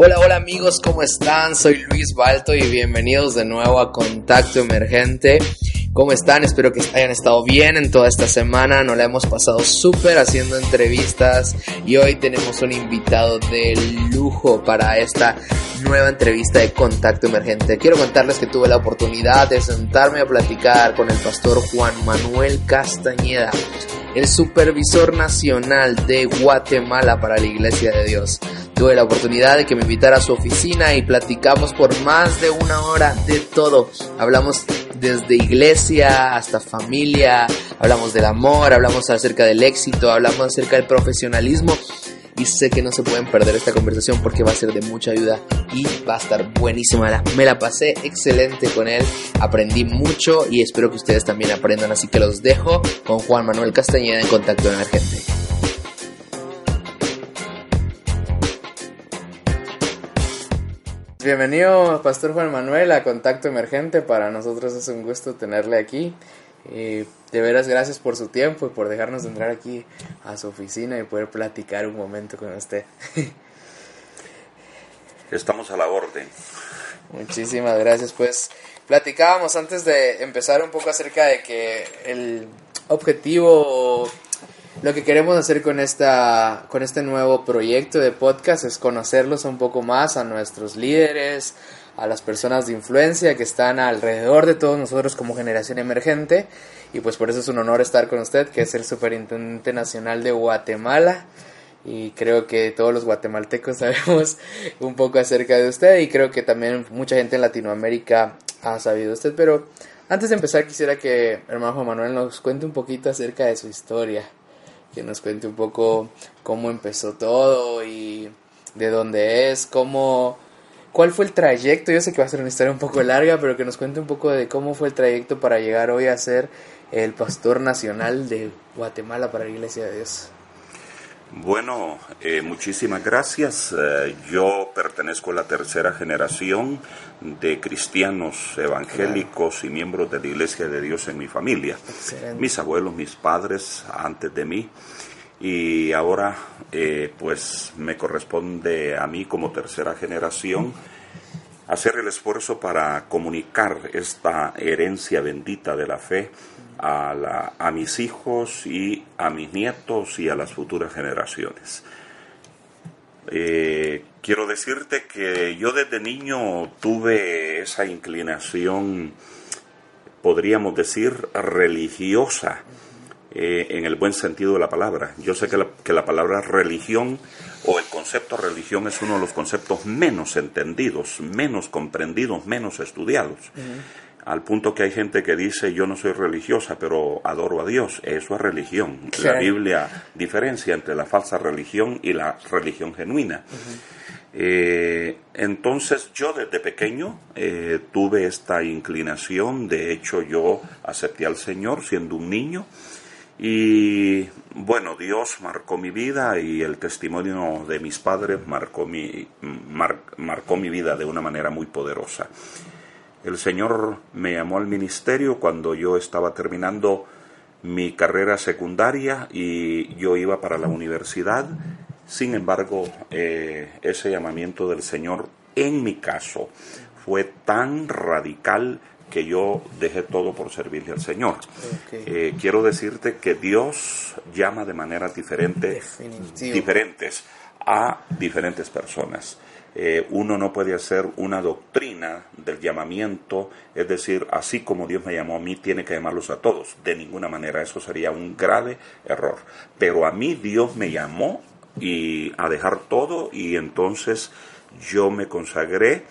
Hola, hola amigos, ¿cómo están? Soy Luis Balto y bienvenidos de nuevo a Contacto Emergente. ¿Cómo están? Espero que hayan estado bien en toda esta semana. Nos la hemos pasado súper haciendo entrevistas y hoy tenemos un invitado de lujo para esta nueva entrevista de Contacto Emergente. Quiero contarles que tuve la oportunidad de sentarme a platicar con el pastor Juan Manuel Castañeda, el supervisor nacional de Guatemala para la Iglesia de Dios. Tuve la oportunidad de que me invitara a su oficina y platicamos por más de una hora de todo. Hablamos desde iglesia hasta familia, hablamos del amor, hablamos acerca del éxito, hablamos acerca del profesionalismo y sé que no se pueden perder esta conversación porque va a ser de mucha ayuda y va a estar buenísima. Me la pasé excelente con él, aprendí mucho y espero que ustedes también aprendan, así que los dejo con Juan Manuel Castañeda en Contacto Emergente. Bienvenido, Pastor Juan Manuel, a Contacto Emergente. Para nosotros es un gusto tenerle aquí. Eh, de veras, gracias por su tiempo y por dejarnos entrar aquí a su oficina y poder platicar un momento con usted. Estamos a la orden. Muchísimas gracias. Pues platicábamos antes de empezar un poco acerca de que el objetivo lo que queremos hacer con esta con este nuevo proyecto de podcast es conocerlos un poco más a nuestros líderes, a las personas de influencia que están alrededor de todos nosotros como generación emergente. Y pues por eso es un honor estar con usted, que es el Superintendente Nacional de Guatemala. Y creo que todos los guatemaltecos sabemos un poco acerca de usted y creo que también mucha gente en Latinoamérica ha sabido usted, pero antes de empezar quisiera que hermano Manuel nos cuente un poquito acerca de su historia que nos cuente un poco cómo empezó todo y de dónde es, cómo, cuál fue el trayecto. Yo sé que va a ser una historia un poco larga, pero que nos cuente un poco de cómo fue el trayecto para llegar hoy a ser el pastor nacional de Guatemala para la Iglesia de Dios. Bueno, eh, muchísimas gracias. Eh, yo pertenezco a la tercera generación de cristianos evangélicos y miembros de la Iglesia de Dios en mi familia. Excelente. Mis abuelos, mis padres antes de mí. Y ahora eh, pues me corresponde a mí como tercera generación hacer el esfuerzo para comunicar esta herencia bendita de la fe a, la, a mis hijos y a mis nietos y a las futuras generaciones. Eh, quiero decirte que yo desde niño tuve esa inclinación, podríamos decir, religiosa, eh, en el buen sentido de la palabra. Yo sé que la, que la palabra religión o el concepto religión es uno de los conceptos menos entendidos, menos comprendidos, menos estudiados. Al punto que hay gente que dice yo no soy religiosa, pero adoro a Dios. Eso es religión. La. Biblia diferencia entre la falsa religión y la religión genuina. Eh, entonces yo desde pequeño eh, tuve esta inclinación, de hecho yo acepté al Señor siendo un niño y bueno, Dios marcó mi vida y el testimonio de mis padres marcó mi, mar- marcó mi vida de una manera muy poderosa. El Señor me llamó al ministerio cuando yo estaba terminando mi carrera secundaria y yo iba para la universidad. Sin embargo, eh, ese llamamiento del Señor en mi caso fue tan radical que yo dejé todo por servirle al Señor. Eh, quiero decirte que Dios llama de maneras diferentes a diferentes personas. Eh, uno no puede hacer una doctrina del llamamiento, es decir, así como Dios me llamó a mí, tiene que llamarlos a todos. De ninguna manera, eso sería un grave error. Pero a mí Dios me llamó y a dejar todo y entonces yo me consagré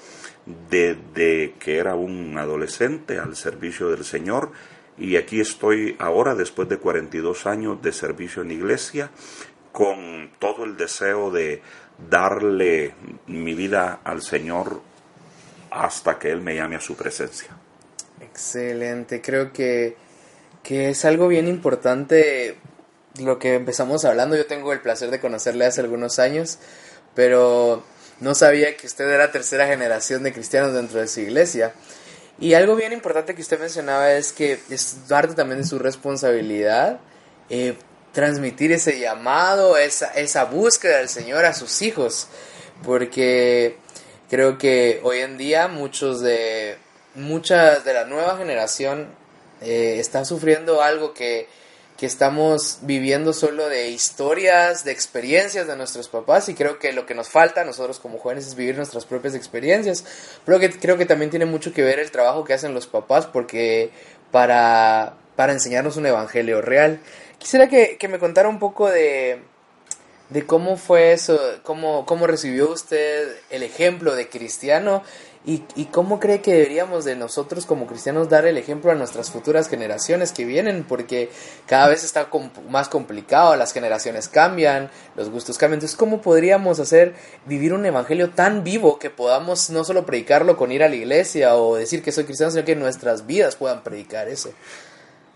desde que era un adolescente al servicio del Señor y aquí estoy ahora después de 42 años de servicio en iglesia con todo el deseo de darle mi vida al Señor hasta que Él me llame a su presencia. Excelente, creo que, que es algo bien importante lo que empezamos hablando. Yo tengo el placer de conocerle hace algunos años, pero no sabía que usted era tercera generación de cristianos dentro de su iglesia. Y algo bien importante que usted mencionaba es que es parte también de su responsabilidad eh, transmitir ese llamado, esa, esa búsqueda del Señor a sus hijos, porque creo que hoy en día muchos de, mucha de la nueva generación eh, está sufriendo algo que, que estamos viviendo solo de historias, de experiencias de nuestros papás y creo que lo que nos falta a nosotros como jóvenes es vivir nuestras propias experiencias. Pero que creo que también tiene mucho que ver el trabajo que hacen los papás porque para, para enseñarnos un evangelio real. Quisiera que, me contara un poco de, de cómo fue eso, cómo, cómo recibió usted el ejemplo de cristiano y, y, cómo cree que deberíamos de nosotros como cristianos dar el ejemplo a nuestras futuras generaciones que vienen, porque cada vez está más complicado, las generaciones cambian, los gustos cambian. Entonces, ¿cómo podríamos hacer vivir un evangelio tan vivo que podamos no solo predicarlo con ir a la iglesia o decir que soy cristiano, sino que nuestras vidas puedan predicar eso?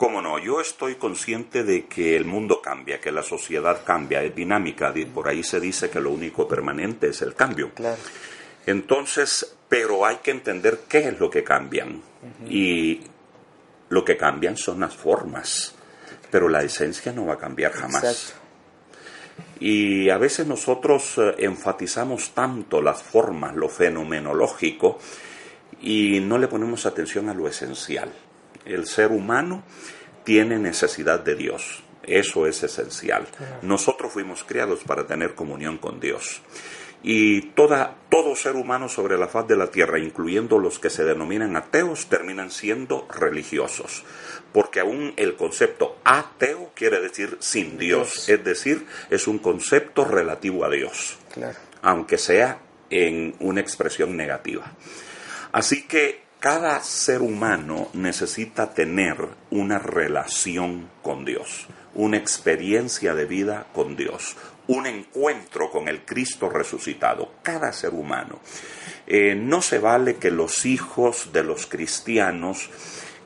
Cómo no, yo estoy consciente de que el mundo cambia, que la sociedad cambia, es dinámica, por ahí se dice que lo único permanente es el cambio. Claro. Entonces, pero hay que entender qué es lo que cambian. Y lo que cambian son las formas, pero la esencia no va a cambiar jamás. Exacto. Y a veces nosotros eh, enfatizamos tanto las formas, lo fenomenológico, y no le ponemos atención a lo esencial. El ser humano tiene necesidad de Dios. Eso es esencial. Nosotros fuimos criados para tener comunión con Dios. Y toda, todo ser humano sobre la faz de la tierra, incluyendo los que se denominan ateos, terminan siendo religiosos. Porque aún el concepto ateo quiere decir sin Dios. Es decir, es un concepto relativo a Dios. Aunque sea en una expresión negativa. Así que cada ser humano necesita tener una relación con Dios, una experiencia de vida con Dios, un encuentro con el Cristo resucitado, cada ser humano. Eh, no se vale que los hijos de los cristianos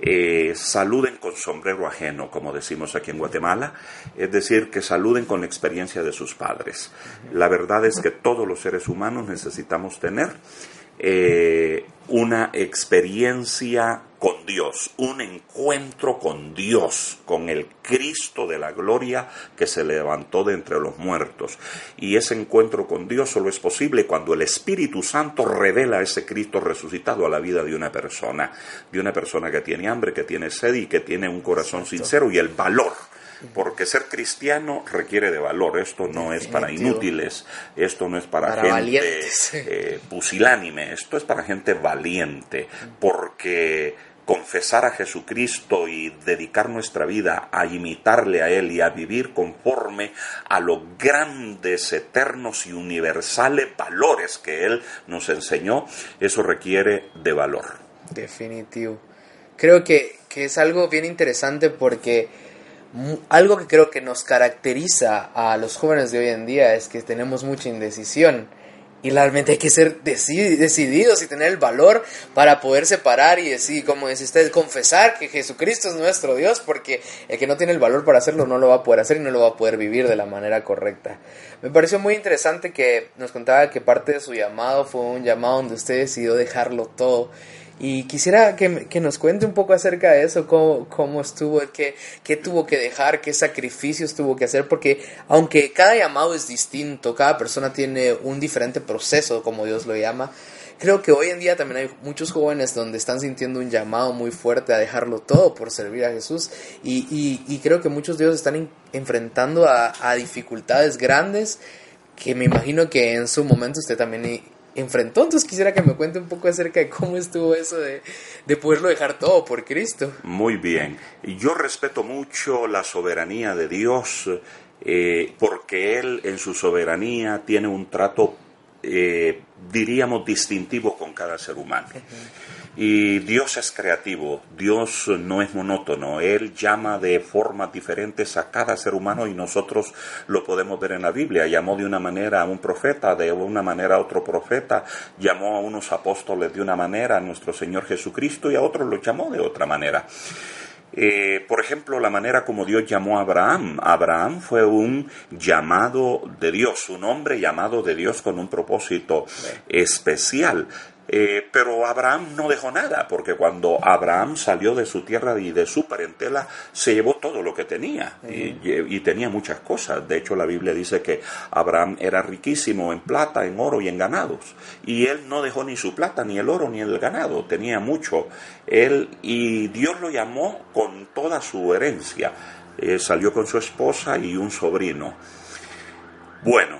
eh, saluden con sombrero ajeno, como decimos aquí en Guatemala, es decir, que saluden con la experiencia de sus padres. La verdad es que todos los seres humanos necesitamos tener eh, una experiencia con Dios, un encuentro con Dios, con el Cristo de la gloria que se levantó de entre los muertos. Y ese encuentro con Dios solo es posible cuando el Espíritu Santo revela ese Cristo resucitado a la vida de una persona, de una persona que tiene hambre, que tiene sed y que tiene un corazón sincero y el valor porque ser cristiano requiere de valor. Esto no es para inútiles, esto no es para, gente eh, pusilánime, esto es para gente valiente, porque confesar a Jesucristo y dedicar nuestra vida a imitarle a Él y a vivir conforme a los grandes, eternos y universales valores que Él nos enseñó, eso requiere de valor. Definitivo. Creo que, que es algo bien interesante porque algo que creo que nos caracteriza a los jóvenes de hoy en día es que tenemos mucha indecisión y realmente hay que ser decididos y tener el valor para poder separar y decir, como dice usted, confesar que Jesucristo es nuestro Dios, porque el que no tiene el valor para hacerlo no lo va a poder hacer y no lo va a poder vivir de la manera correcta. Me pareció muy interesante que nos contaba que parte de su llamado fue un llamado donde usted decidió dejarlo todo y quisiera que, que, nos cuente un poco acerca de eso, cómo, cómo estuvo, qué, qué tuvo que dejar, qué sacrificios tuvo que hacer, porque aunque cada llamado es distinto, cada persona tiene un diferente proceso, como Dios lo llama, creo que hoy en día también hay muchos jóvenes donde están sintiendo un llamado muy fuerte a dejarlo todo por servir a Jesús. Y, y, y creo que muchos de ellos están enfrentando a, a dificultades grandes que me imagino que en su momento usted también enfrentó. Entonces quisiera que me cuente un poco acerca de cómo estuvo eso de, de poderlo dejar todo por Cristo. Muy bien. Yo respeto mucho la soberanía de Dios eh, porque Él en su soberanía tiene un trato, eh, diríamos, distintivo con cada ser humano. Y Dios es creativo, Dios no es monótono, Él llama de formas diferentes a cada ser humano y nosotros lo podemos ver en la Biblia. Llamó de una manera a un profeta, de una manera a otro profeta, llamó a unos apóstoles de una manera, a nuestro Señor Jesucristo y a otros lo llamó de otra manera. Eh, por ejemplo, la manera como Dios llamó a Abraham. Abraham fue un llamado de Dios, un hombre llamado de Dios con un propósito especial. Eh, pero Abraham no dejó nada, porque cuando Abraham salió de su tierra y de su parentela, se llevó todo lo que tenía y, tenía muchas cosas. De hecho, la Biblia dice que Abraham era riquísimo en plata, en oro y en ganados. Y él no dejó ni su plata, ni el oro, ni el ganado. Tenía mucho. Él y Dios lo llamó con toda su herencia. Eh, salió con su esposa y un sobrino. Bueno,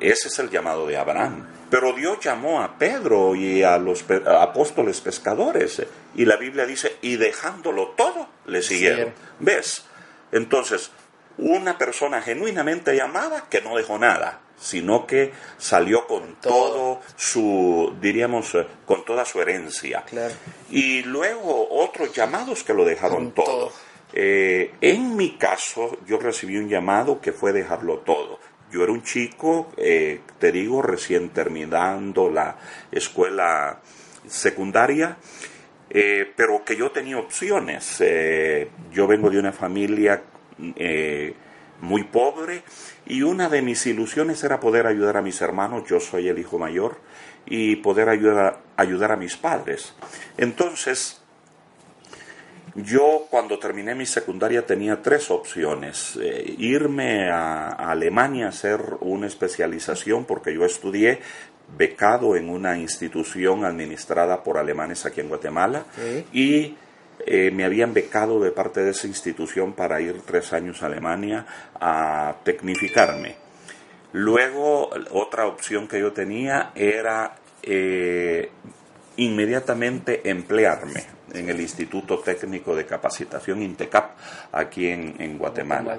ese es el llamado de Abraham. Pero Dios llamó a Pedro y a los apóstoles pescadores. Y la Biblia dice, y dejándolo todo, le siguieron. ¿Ves? Entonces, una persona genuinamente llamada que no dejó nada, sino que salió con todo, su, diríamos, eh, con toda su herencia. Y luego otros llamados que lo dejaron todo. Eh, en mi caso, yo recibí un llamado que fue dejarlo todo. Yo era un chico, eh, te digo, recién terminando la escuela secundaria, eh, pero que yo tenía opciones. Eh, yo vengo de una familia muy pobre y una de mis ilusiones era poder ayudar a mis hermanos, yo soy el hijo mayor, y poder ayudar, ayudar a mis padres. Entonces, yo cuando terminé mi secundaria tenía tres opciones. Eh, irme a, Alemania a hacer una especialización porque yo estudié becado en una institución administrada por alemanes aquí en Guatemala y eh, me habían becado de parte de esa institución para ir tres años a Alemania a tecnificarme. Luego, otra opción que yo tenía era eh, inmediatamente emplearme en el Instituto Técnico de Capacitación INTECAP aquí en, Guatemala.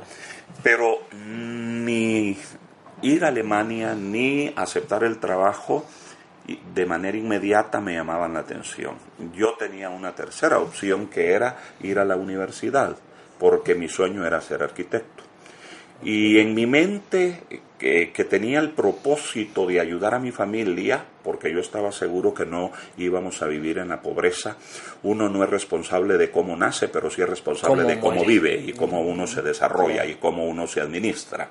Pero ni ir a Alemania ni aceptar el trabajo de manera inmediata me llamaban la atención. Yo tenía una tercera opción que era ir a la universidad, porque mi sueño era ser arquitecto. Y en mi mente, que, tenía el propósito de ayudar a mi familia, porque yo estaba seguro que no íbamos a vivir en la pobreza, uno no es responsable de cómo nace, pero sí es responsable de cómo vive y cómo uno se desarrolla y cómo uno se administra.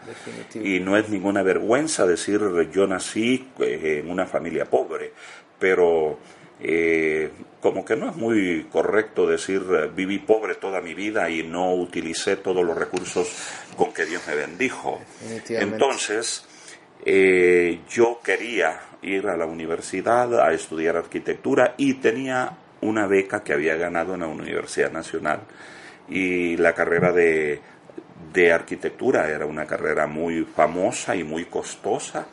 Y no es ninguna vergüenza decir yo nací eh, en una familia pobre, pero eh, como que no es muy correcto decir eh, viví pobre toda mi vida y no utilicé todos los recursos con que Dios me bendijo. Entonces, eh, yo quería ir a la universidad a estudiar arquitectura y tenía una beca que había ganado en la Universidad Nacional. Y la carrera de, de arquitectura era una carrera muy famosa y muy costosa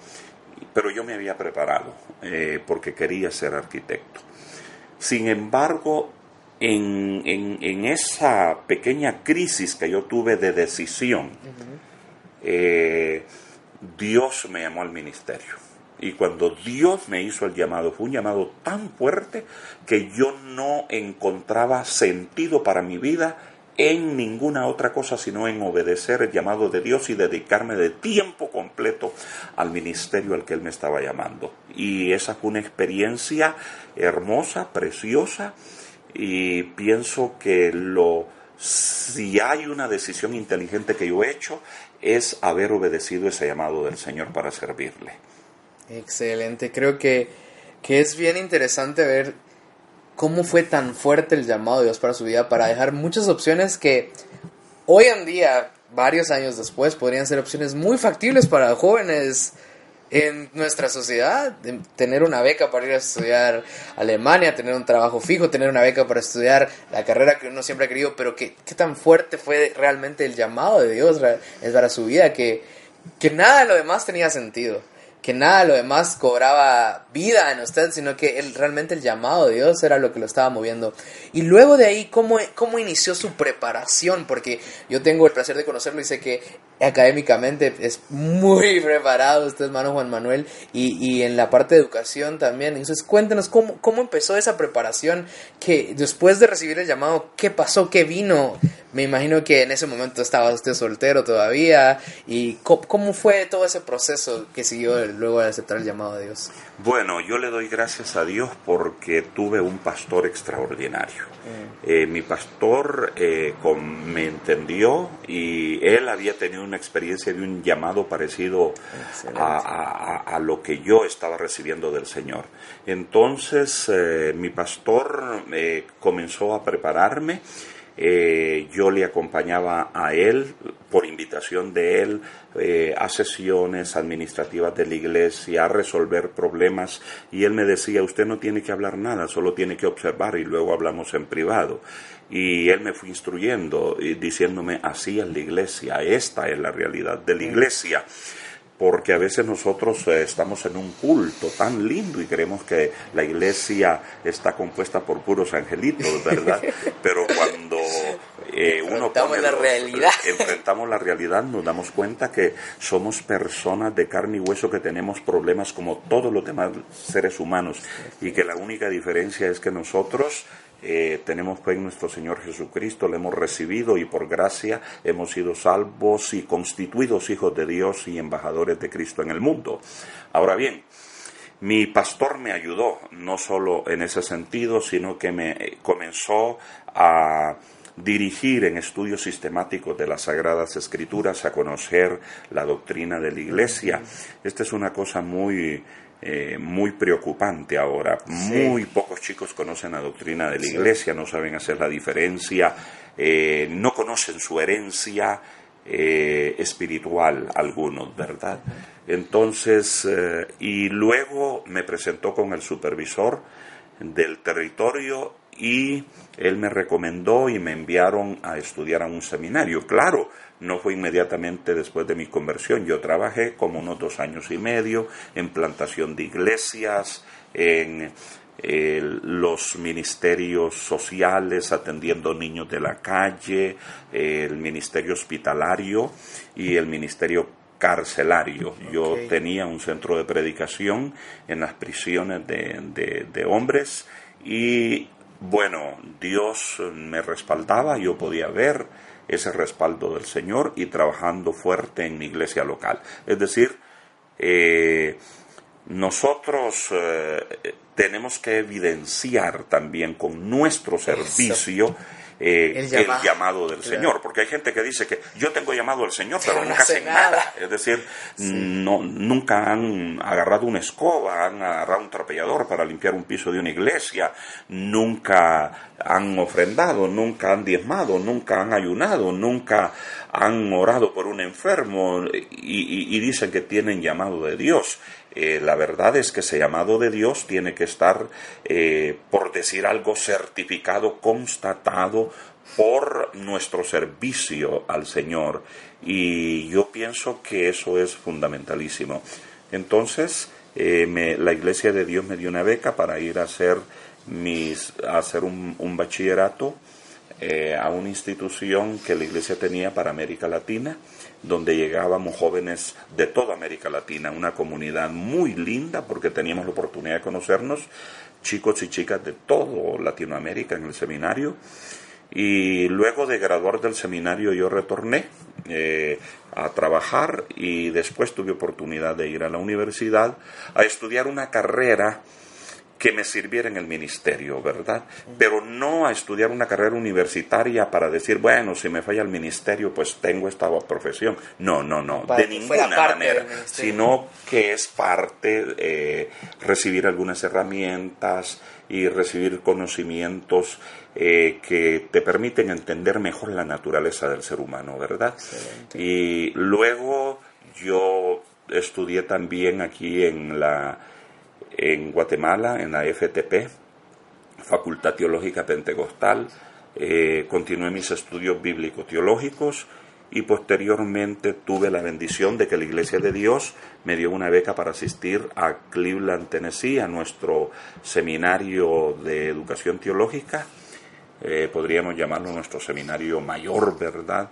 pero yo me había preparado eh, porque quería ser arquitecto. Sin embargo, en, en, esa pequeña crisis que yo tuve de decisión, eh, Dios me llamó al ministerio. Y cuando Dios me hizo el llamado, fue un llamado tan fuerte que yo no encontraba sentido para mi vida en ninguna otra cosa sino en obedecer el llamado de Dios y dedicarme de tiempo completo al ministerio al que Él me estaba llamando. Y esa fue una experiencia hermosa, preciosa, y pienso que lo si hay una decisión inteligente que yo he hecho es haber obedecido ese llamado del Señor para servirle. Excelente, creo que, que es bien interesante ver cómo fue tan fuerte el llamado de Dios para su vida, para dejar muchas opciones que hoy en día, varios años después, podrían ser opciones muy factibles para jóvenes en nuestra sociedad, tener una beca para ir a estudiar Alemania, tener un trabajo fijo, tener una beca para estudiar la carrera que uno siempre ha querido, pero qué, qué tan fuerte fue realmente el llamado de Dios para su vida, que, que nada de lo demás tenía sentido que nada lo demás cobraba vida en usted, sino que él, realmente el llamado de Dios era lo que lo estaba moviendo. Y luego de ahí, ¿cómo, ¿cómo inició su preparación? Porque yo tengo el placer de conocerlo y sé que académicamente es muy preparado usted, hermano Juan Manuel, y, y en la parte de educación también. Entonces, cuéntenos cómo, cómo empezó esa preparación, que después de recibir el llamado, ¿qué pasó? ¿Qué vino? Me imagino que en ese momento estaba usted soltero todavía. ¿Y cómo, fue todo ese proceso que siguió luego de aceptar el llamado de Dios? Bueno, yo le doy gracias a Dios porque tuve un pastor extraordinario. Mm. Eh, mi pastor eh, me entendió y él había tenido una experiencia de un llamado parecido a, lo que yo estaba recibiendo del Señor. Entonces eh, mi pastor comenzó a prepararme eh, yo le acompañaba a él por invitación de él eh, a sesiones administrativas de la iglesia, a resolver problemas y él me decía, usted no tiene que hablar nada, solo tiene que observar y luego hablamos en privado. Y él me fue instruyendo y diciéndome, así es la iglesia, esta es la realidad de la iglesia porque a veces nosotros eh, estamos en un culto tan lindo y creemos que la iglesia está compuesta por puros angelitos, ¿verdad? Pero cuando eh, uno pone la realidad. enfrentamos la realidad, nos damos cuenta que somos personas de carne y hueso que tenemos problemas como todos los demás seres humanos y que la única diferencia es que nosotros eh, tenemos fe en nuestro Señor Jesucristo, le hemos recibido y por gracia hemos sido salvos y constituidos hijos de Dios y embajadores de Cristo en el mundo. Ahora bien, mi pastor me ayudó, no solo en ese sentido, sino que me eh, comenzó a dirigir en estudios sistemáticos de las Sagradas Escrituras, a conocer la doctrina de la Iglesia. Esta es una cosa muy eh, muy preocupante ahora. Muy pocos chicos conocen la doctrina de la iglesia, no saben hacer la diferencia, eh, no conocen su herencia eh, espiritual algunos, ¿verdad? Entonces, y luego me presentó con el supervisor del territorio y él me recomendó y me enviaron a estudiar a un seminario. Claro, no fue inmediatamente después de mi conversión. Yo trabajé como unos dos años y medio en plantación de iglesias, en eh, los ministerios sociales, atendiendo niños de la calle, el ministerio hospitalario y el ministerio carcelario. Yo tenía un centro de predicación en las prisiones de, de hombres y bueno, Dios me respaldaba, yo podía ver ese respaldo del Señor y trabajando fuerte en mi iglesia local. Es decir, eh, nosotros eh, tenemos que evidenciar también con nuestro servicio eh, el, llamado del Señor, porque hay gente que dice que yo tengo llamado del Señor, pero, nunca hacen nada. Es decir, no, nunca han agarrado una escoba, han agarrado un trapellador para limpiar un piso de una iglesia, nunca han ofrendado, nunca han diezmado, nunca han ayunado, nunca han orado por un enfermo y dicen que tienen llamado de Dios. Eh, la verdad es que ese llamado de Dios tiene que estar, eh, por decir algo, certificado, constatado por nuestro servicio al Señor. Y yo pienso que eso es fundamentalísimo. Entonces, eh, la Iglesia de Dios me dio una beca para ir a hacer, mis, a hacer un bachillerato a una institución que la Iglesia tenía para América Latina donde llegábamos jóvenes de toda América Latina, una comunidad muy linda porque teníamos la oportunidad de conocernos, chicos y chicas de todo Latinoamérica en el seminario. Y luego de graduar del seminario yo retorné eh, a trabajar y después tuve oportunidad de ir a la universidad a estudiar una carrera que me sirviera en el ministerio, ¿verdad? Pero no a estudiar una carrera universitaria para decir, bueno, si me falla el ministerio, pues tengo esta profesión. No, no, no, de ninguna manera, sino que es parte eh, recibir algunas herramientas y recibir conocimientos eh, que te permiten entender mejor la naturaleza del ser humano, ¿verdad? Y luego yo estudié también aquí en la en Guatemala, en la FTP, Facultad Teológica Pentecostal. Eh, continué mis estudios bíblico-teológicos y posteriormente tuve la bendición de que la Iglesia de Dios me dio una beca para asistir a Cleveland, Tennessee, a nuestro seminario de educación teológica, eh, podríamos llamarlo nuestro seminario mayor, ¿verdad?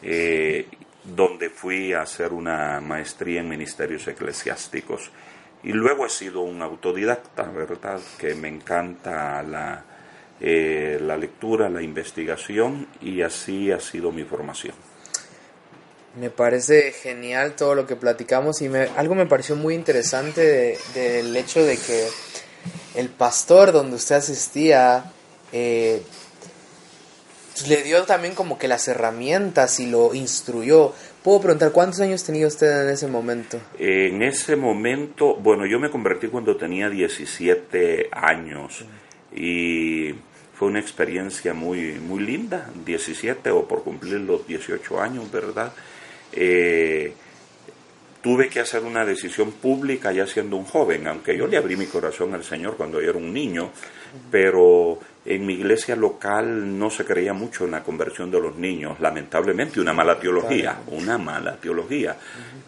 Eh, donde fui a hacer una maestría en ministerios eclesiásticos. Y luego he sido un autodidacta, ¿verdad? Que me encanta la, eh, la lectura, la investigación y así ha sido mi formación. Me parece genial todo lo que platicamos y me, algo me pareció muy interesante del hecho de que el pastor donde usted asistía eh, le dio también como que las herramientas y lo instruyó. ¿Puedo preguntar cuántos años tenía usted en ese momento? En ese momento, bueno, yo me convertí cuando tenía 17 años y fue una experiencia muy, muy linda, 17 o por cumplir los 18 años, ¿verdad? Eh, tuve que hacer una decisión pública ya siendo un joven, aunque yo le abrí mi corazón al Señor cuando yo era un niño, pero en mi iglesia local no se creía mucho en la conversión de los niños, lamentablemente una mala teología, una mala teología,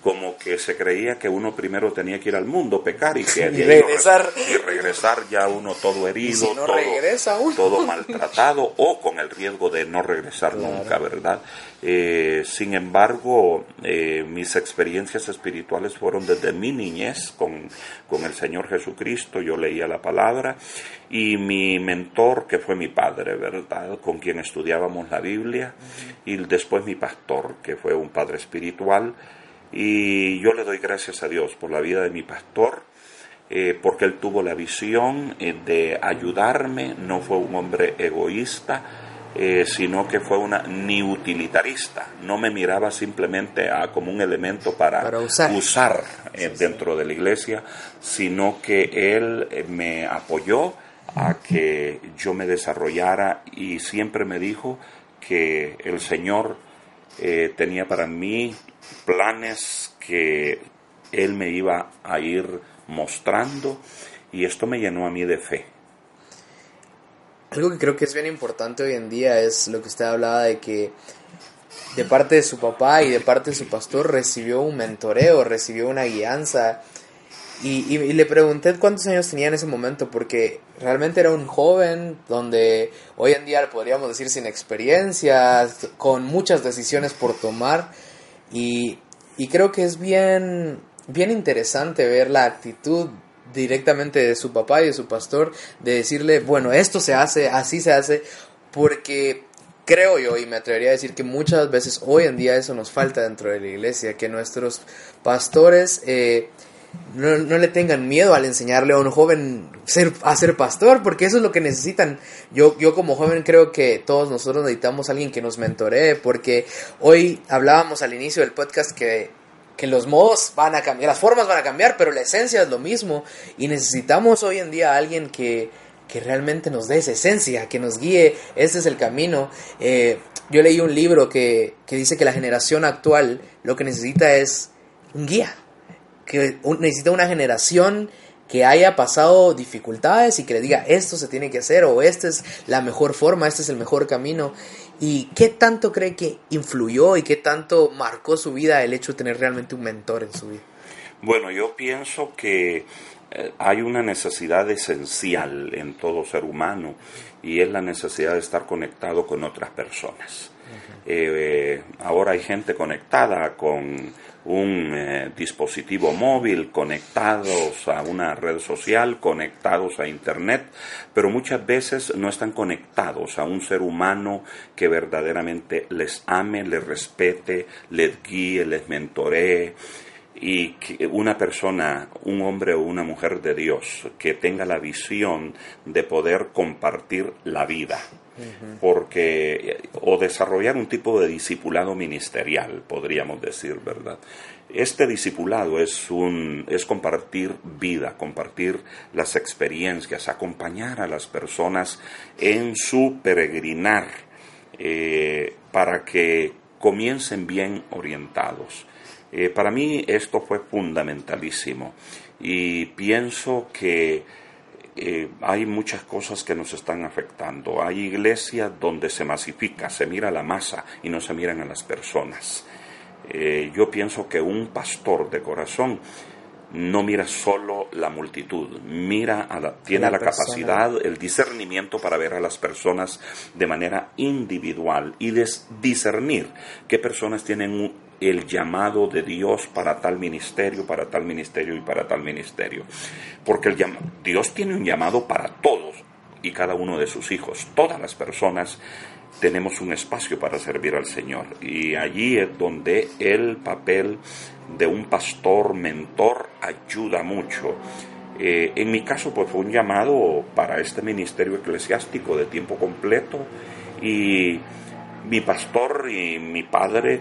como que se creía que uno primero tenía que ir al mundo, pecar y que regresar. y regresar ya uno todo herido, todo, regresa todo maltratado o con el riesgo de no regresar nunca, ¿verdad? Eh, sin embargo, eh, mis experiencias espirituales fueron desde mi niñez con, con el Señor Jesucristo, yo leía la palabra y mi mentor, que fue mi padre, ¿verdad? Con quien estudiábamos la Biblia, y después mi pastor, que fue un padre espiritual, y yo le doy gracias a Dios por la vida de mi pastor, eh, porque él tuvo la visión eh, de ayudarme, no fue un hombre egoísta, eh, sino que fue una ni utilitarista, no me miraba simplemente a, como un elemento para, usar, dentro de la iglesia, sino que él me apoyó a que yo me desarrollara y siempre me dijo que el Señor eh, tenía para mí planes que Él me iba a ir mostrando y esto me llenó a mí de fe. Algo que creo que es bien importante hoy en día es lo que usted hablaba de que de parte de su papá y de parte de su pastor recibió un mentoreo, recibió una guianza y, le pregunté cuántos años tenía en ese momento, porque realmente era un joven donde hoy en día podríamos decir sin experiencia, con muchas decisiones por tomar. Y, creo que es bien, bien interesante ver la actitud directamente de su papá y de su pastor de decirle, bueno, esto se hace, así se hace, porque creo yo y me atrevería a decir que muchas veces hoy en día eso nos falta dentro de la iglesia, que nuestros pastores... Eh, no, no, le tengan miedo al enseñarle a un joven ser, a ser pastor, porque eso es lo que necesitan. Yo, yo como joven creo que todos nosotros necesitamos alguien que nos mentoree, porque hoy hablábamos al inicio del podcast que, que los modos van a cambiar, las formas van a cambiar, pero la esencia es lo mismo, y necesitamos hoy en día a alguien que, que realmente nos dé esa esencia, que nos guíe, ese es el camino. Eh, yo leí un libro que, que dice que la generación actual lo que necesita es un guía que necesita una generación que haya pasado dificultades y que le diga esto se tiene que hacer o esta es la mejor forma, este es el mejor camino. ¿Y qué tanto cree que influyó y qué tanto marcó su vida el hecho de tener realmente un mentor en su vida? Bueno, yo pienso que eh, hay una necesidad esencial en todo ser humano y es la necesidad de estar conectado con otras personas. Eh, ahora hay gente conectada con un eh, dispositivo móvil, conectados a una red social, conectados a Internet, pero muchas veces no están conectados a un ser humano que verdaderamente les ame, les respete, les guíe, les mentoree. Y una persona, un hombre o una mujer de Dios que tenga la visión de poder compartir la vida porque o desarrollar un tipo de discipulado ministerial, podríamos decir, ¿verdad? Este discipulado es un es compartir vida, compartir las experiencias, acompañar a las personas en su peregrinar eh, para que comiencen bien orientados. Eh, para mí esto fue fundamentalísimo y pienso que eh, hay muchas cosas que nos están afectando. Hay iglesias donde se masifica, se mira la masa y no se miran a las personas. Eh, yo pienso que un pastor de corazón no mira solo la multitud, mira a la, tiene la, capacidad, el discernimiento para ver a las personas de manera individual y discernir qué personas tienen el llamado de Dios para tal ministerio, para tal ministerio y para tal ministerio. Porque el Dios tiene un llamado para todos y cada uno de sus hijos, todas las personas tenemos un espacio para servir al Señor. Y allí es donde el papel de un pastor mentor ayuda mucho. Eh, en mi caso, pues fue un llamado para este ministerio eclesiástico de tiempo completo y mi pastor y mi padre,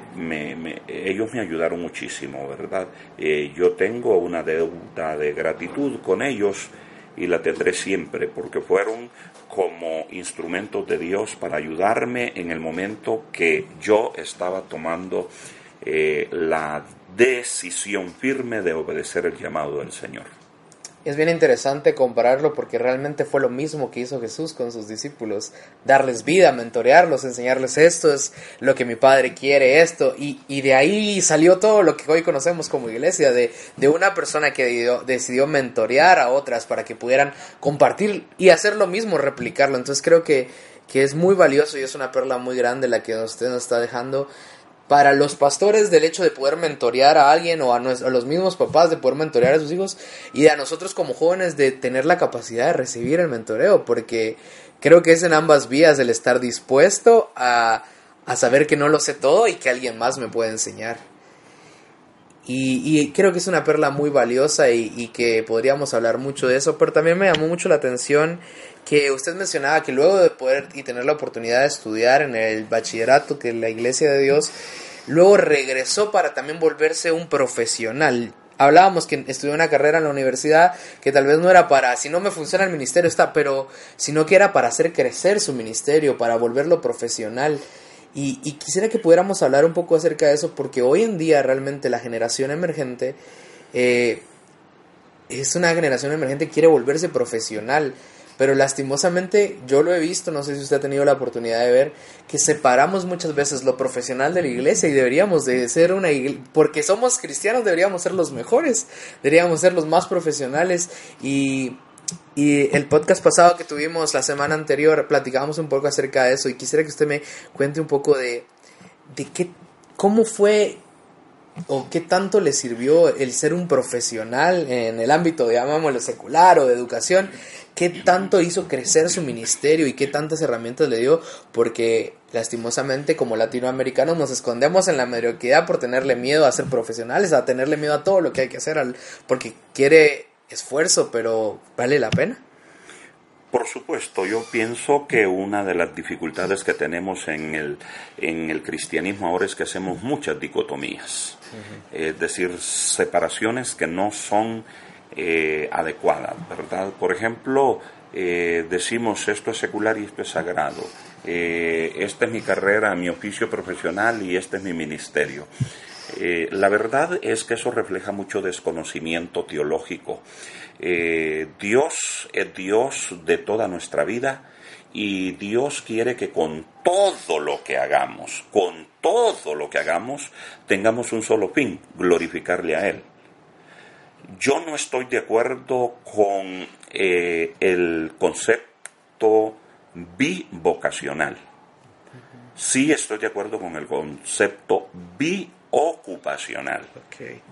ellos me ayudaron muchísimo, ¿verdad? Eh, yo tengo una deuda de gratitud con ellos y la tendré siempre, porque fueron como instrumentos de Dios para ayudarme en el momento que yo estaba tomando eh, la decisión firme de obedecer el llamado del Señor. Es bien interesante compararlo porque realmente fue lo mismo que hizo Jesús con sus discípulos, darles vida, mentorearlos, enseñarles esto es lo que mi Padre quiere, esto, y, y de ahí salió todo lo que hoy conocemos como iglesia, de, de una persona que decidió mentorear a otras para que pudieran compartir y hacer lo mismo, replicarlo. Entonces creo que, que es muy valioso y es una perla muy grande la que usted nos está dejando para los pastores del hecho de poder mentorear a alguien o a, los mismos papás de poder mentorear a sus hijos y a nosotros como jóvenes de tener la capacidad de recibir el mentoreo, porque creo que es en ambas vías el estar dispuesto a, saber que no lo sé todo y que alguien más me puede enseñar. Y, creo que es una perla muy valiosa y, y, que podríamos hablar mucho de eso, pero también me llamó mucho la atención que usted mencionaba que luego de poder y tener la oportunidad de estudiar en el bachillerato que la Iglesia de Dios, luego regresó para también volverse un profesional. Hablábamos que estudió una carrera en la universidad que tal vez no era para, si no me funciona el ministerio está, pero sino que era para hacer crecer su ministerio, para volverlo profesional. Y, quisiera que pudiéramos hablar un poco acerca de eso, porque hoy en día realmente la generación emergente eh, es una generación emergente que quiere volverse profesional. Pero lastimosamente yo lo he visto, no sé si usted ha tenido la oportunidad de ver, que separamos muchas veces lo profesional de la iglesia y deberíamos de ser una iglesia, porque somos cristianos deberíamos ser los mejores, deberíamos ser los más profesionales y, y el podcast pasado que tuvimos la semana anterior platicábamos un poco acerca de eso y quisiera que usted me cuente un poco de, de qué, cómo fue o qué tanto le sirvió el ser un profesional en el ámbito, llamámoslo secular o de educación, qué tanto hizo crecer su ministerio y qué tantas herramientas le dio, porque lastimosamente como latinoamericanos nos escondemos en la mediocridad por tenerle miedo a ser profesionales, a tenerle miedo a todo lo que hay que hacer, porque quiere esfuerzo, pero ¿vale la pena? Por supuesto, yo pienso que una de las dificultades que tenemos en el, en el cristianismo ahora es que hacemos muchas dicotomías, es decir, separaciones que no son eh, adecuada, ¿verdad? Por ejemplo, eh, decimos esto es secular y esto es sagrado. Eh, esta es mi carrera, mi oficio profesional y este es mi ministerio. La verdad es que eso refleja mucho desconocimiento teológico. Dios es Dios de toda nuestra vida y Dios quiere que con todo lo que hagamos, con todo lo que hagamos, tengamos un solo fin, glorificarle a Él. Yo no estoy de acuerdo con eh, el concepto bivocacional. Sí estoy de acuerdo con el concepto biocupacional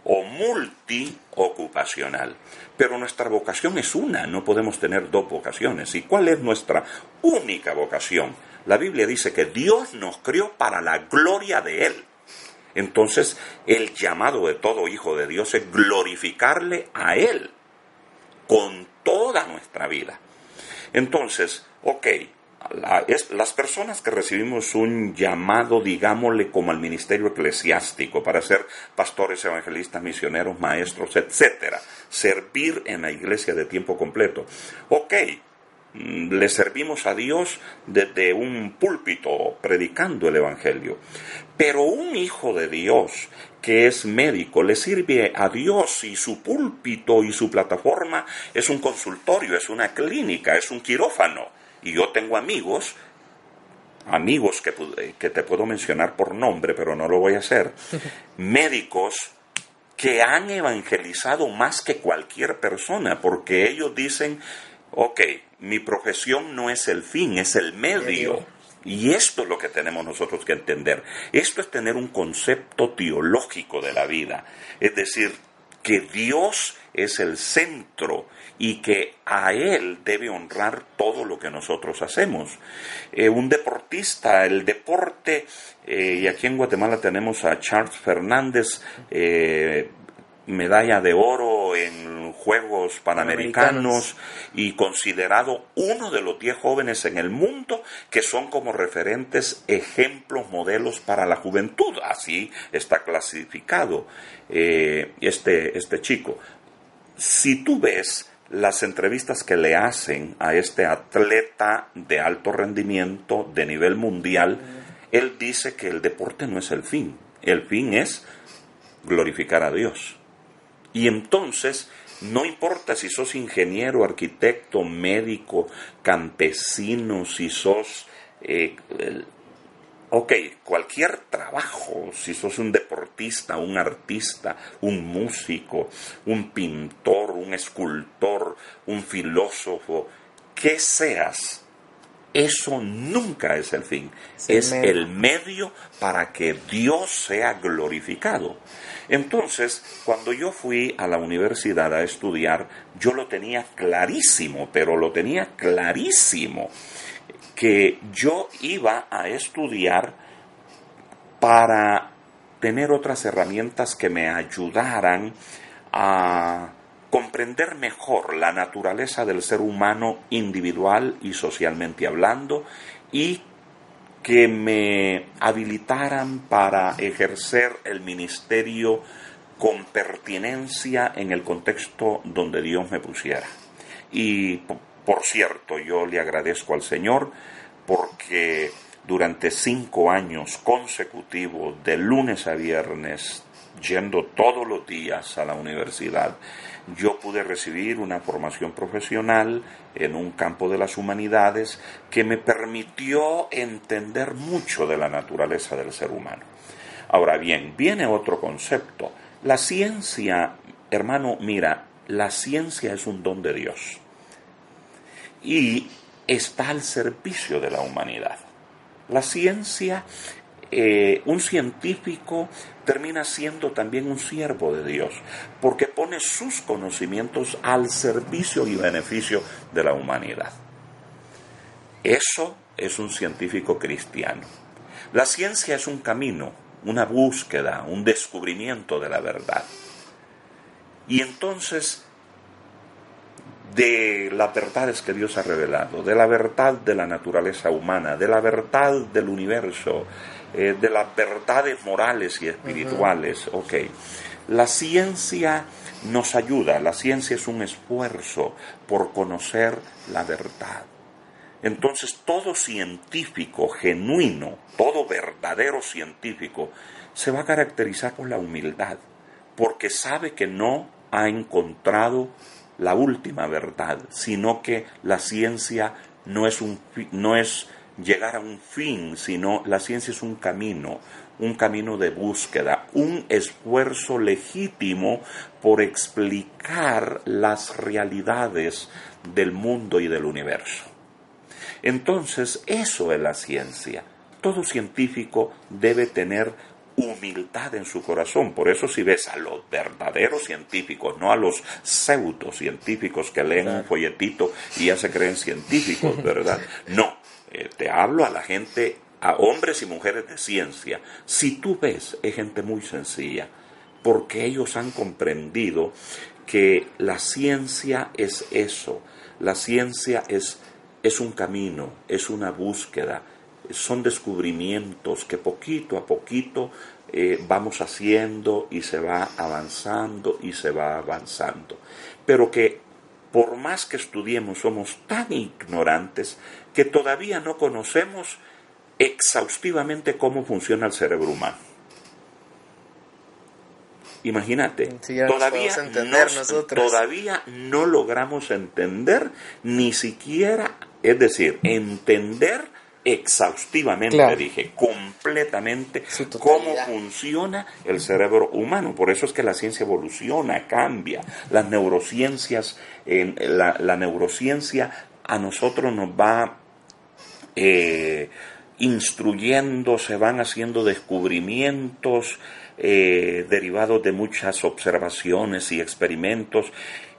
o multiocupacional. Pero nuestra vocación es una, no podemos tener dos vocaciones. ¿Y cuál es nuestra única vocación? La Biblia dice que Dios nos crió para la gloria de Él. Entonces, el llamado de todo hijo de Dios es glorificarle a Él con toda nuestra vida. Entonces, ok, las personas que recibimos un llamado, digámosle, como al ministerio eclesiástico, para ser pastores, evangelistas, misioneros, maestros, etcétera, servir en la iglesia de tiempo completo. Ok, mm, le servimos a Dios desde un púlpito predicando el Evangelio. Pero un hijo de Dios que es médico le sirve a Dios y su púlpito y su plataforma es un consultorio, es una clínica, es un quirófano. Y yo tengo amigos amigos que, que, te puedo mencionar por nombre, pero no lo voy a hacer, médicos que han evangelizado más que cualquier persona, porque ellos dicen, ok, mi profesión no es el fin, es el medio. Y esto es lo que tenemos nosotros que entender. Esto es tener un concepto teológico de la vida. Es decir, que Dios es el centro y que a Él debe honrar todo lo que nosotros hacemos. Eh, un deportista, el deporte, eh, y aquí en Guatemala tenemos a Charles Fernández, eh, medalla de oro en Juegos Panamericanos, y considerado uno de los diez jóvenes en el mundo que son como referentes, ejemplos, modelos para la juventud. Así está clasificado este, este chico. Si tú ves las entrevistas que le hacen a este atleta de alto rendimiento de nivel mundial, él dice que el deporte no es el fin, el fin es glorificar a Dios. Y entonces, no importa si sos ingeniero, arquitecto, médico, campesino, si sos eh, ok, cualquier trabajo, si sos un deportista, un artista, un músico, un pintor, un escultor, un filósofo, que seas, eso nunca es el fin, es, el medio para que Dios sea glorificado. Entonces, cuando yo fui a la universidad a estudiar, yo lo tenía clarísimo, pero lo tenía clarísimo que yo iba a estudiar para tener otras herramientas que me ayudaran a comprender mejor la naturaleza del ser humano individual y socialmente hablando y que me habilitaran para ejercer el ministerio con pertinencia en el contexto donde Dios me pusiera. Y por cierto, yo le agradezco al Señor porque durante cinco años consecutivos, de lunes a viernes, yendo todos los días a la universidad, yo pude recibir una formación profesional en un campo de las humanidades que me permitió entender mucho de la naturaleza del ser humano. Ahora bien, viene otro concepto. La ciencia, hermano, mira, la ciencia es un don de Dios y está al servicio de la humanidad. La ciencia, eh, un científico termina siendo también un siervo de Dios, porque pone sus conocimientos al servicio y beneficio de la humanidad. Eso es un científico cristiano. La ciencia es un camino, una búsqueda, un descubrimiento de la verdad. Y entonces de las verdades que Dios ha revelado, de la verdad de la naturaleza humana, de la verdad del universo, eh, de las verdades morales y espirituales. Ok, la ciencia nos ayuda, la ciencia es un esfuerzo por conocer la verdad. Entonces todo científico genuino, todo verdadero científico, se va a caracterizar por la humildad, porque sabe que no ha encontrado la última verdad, sino que la ciencia no es, un, no es llegar a un fin, sino la ciencia es un camino, un camino de búsqueda, un esfuerzo legítimo por explicar las realidades del mundo y del universo. Entonces, eso es la ciencia. Todo científico debe tener humildad en su corazón. Por eso si ves a los verdaderos científicos, no a los pseudocientíficos que leen un folletito y ya se creen científicos, ¿verdad? No, eh, te hablo a la gente, a hombres y mujeres de ciencia. Si tú ves, es gente muy sencilla, porque ellos han comprendido que la ciencia es eso, la ciencia es, es un camino, es una búsqueda, son descubrimientos que poquito a poquito eh, vamos haciendo y se va avanzando y se va avanzando. Pero que por más que estudiemos, somos tan ignorantes que todavía no conocemos exhaustivamente cómo funciona el cerebro humano. Imagínate, todavía, todavía no logramos entender ni siquiera, es decir, entender exhaustivamente, dije, completamente cómo funciona el cerebro humano. Por eso es que la ciencia evoluciona, cambia. Las neurociencias, la, neurociencia a nosotros nos va eh, instruyendo, se van haciendo descubrimientos eh, derivados de muchas observaciones y experimentos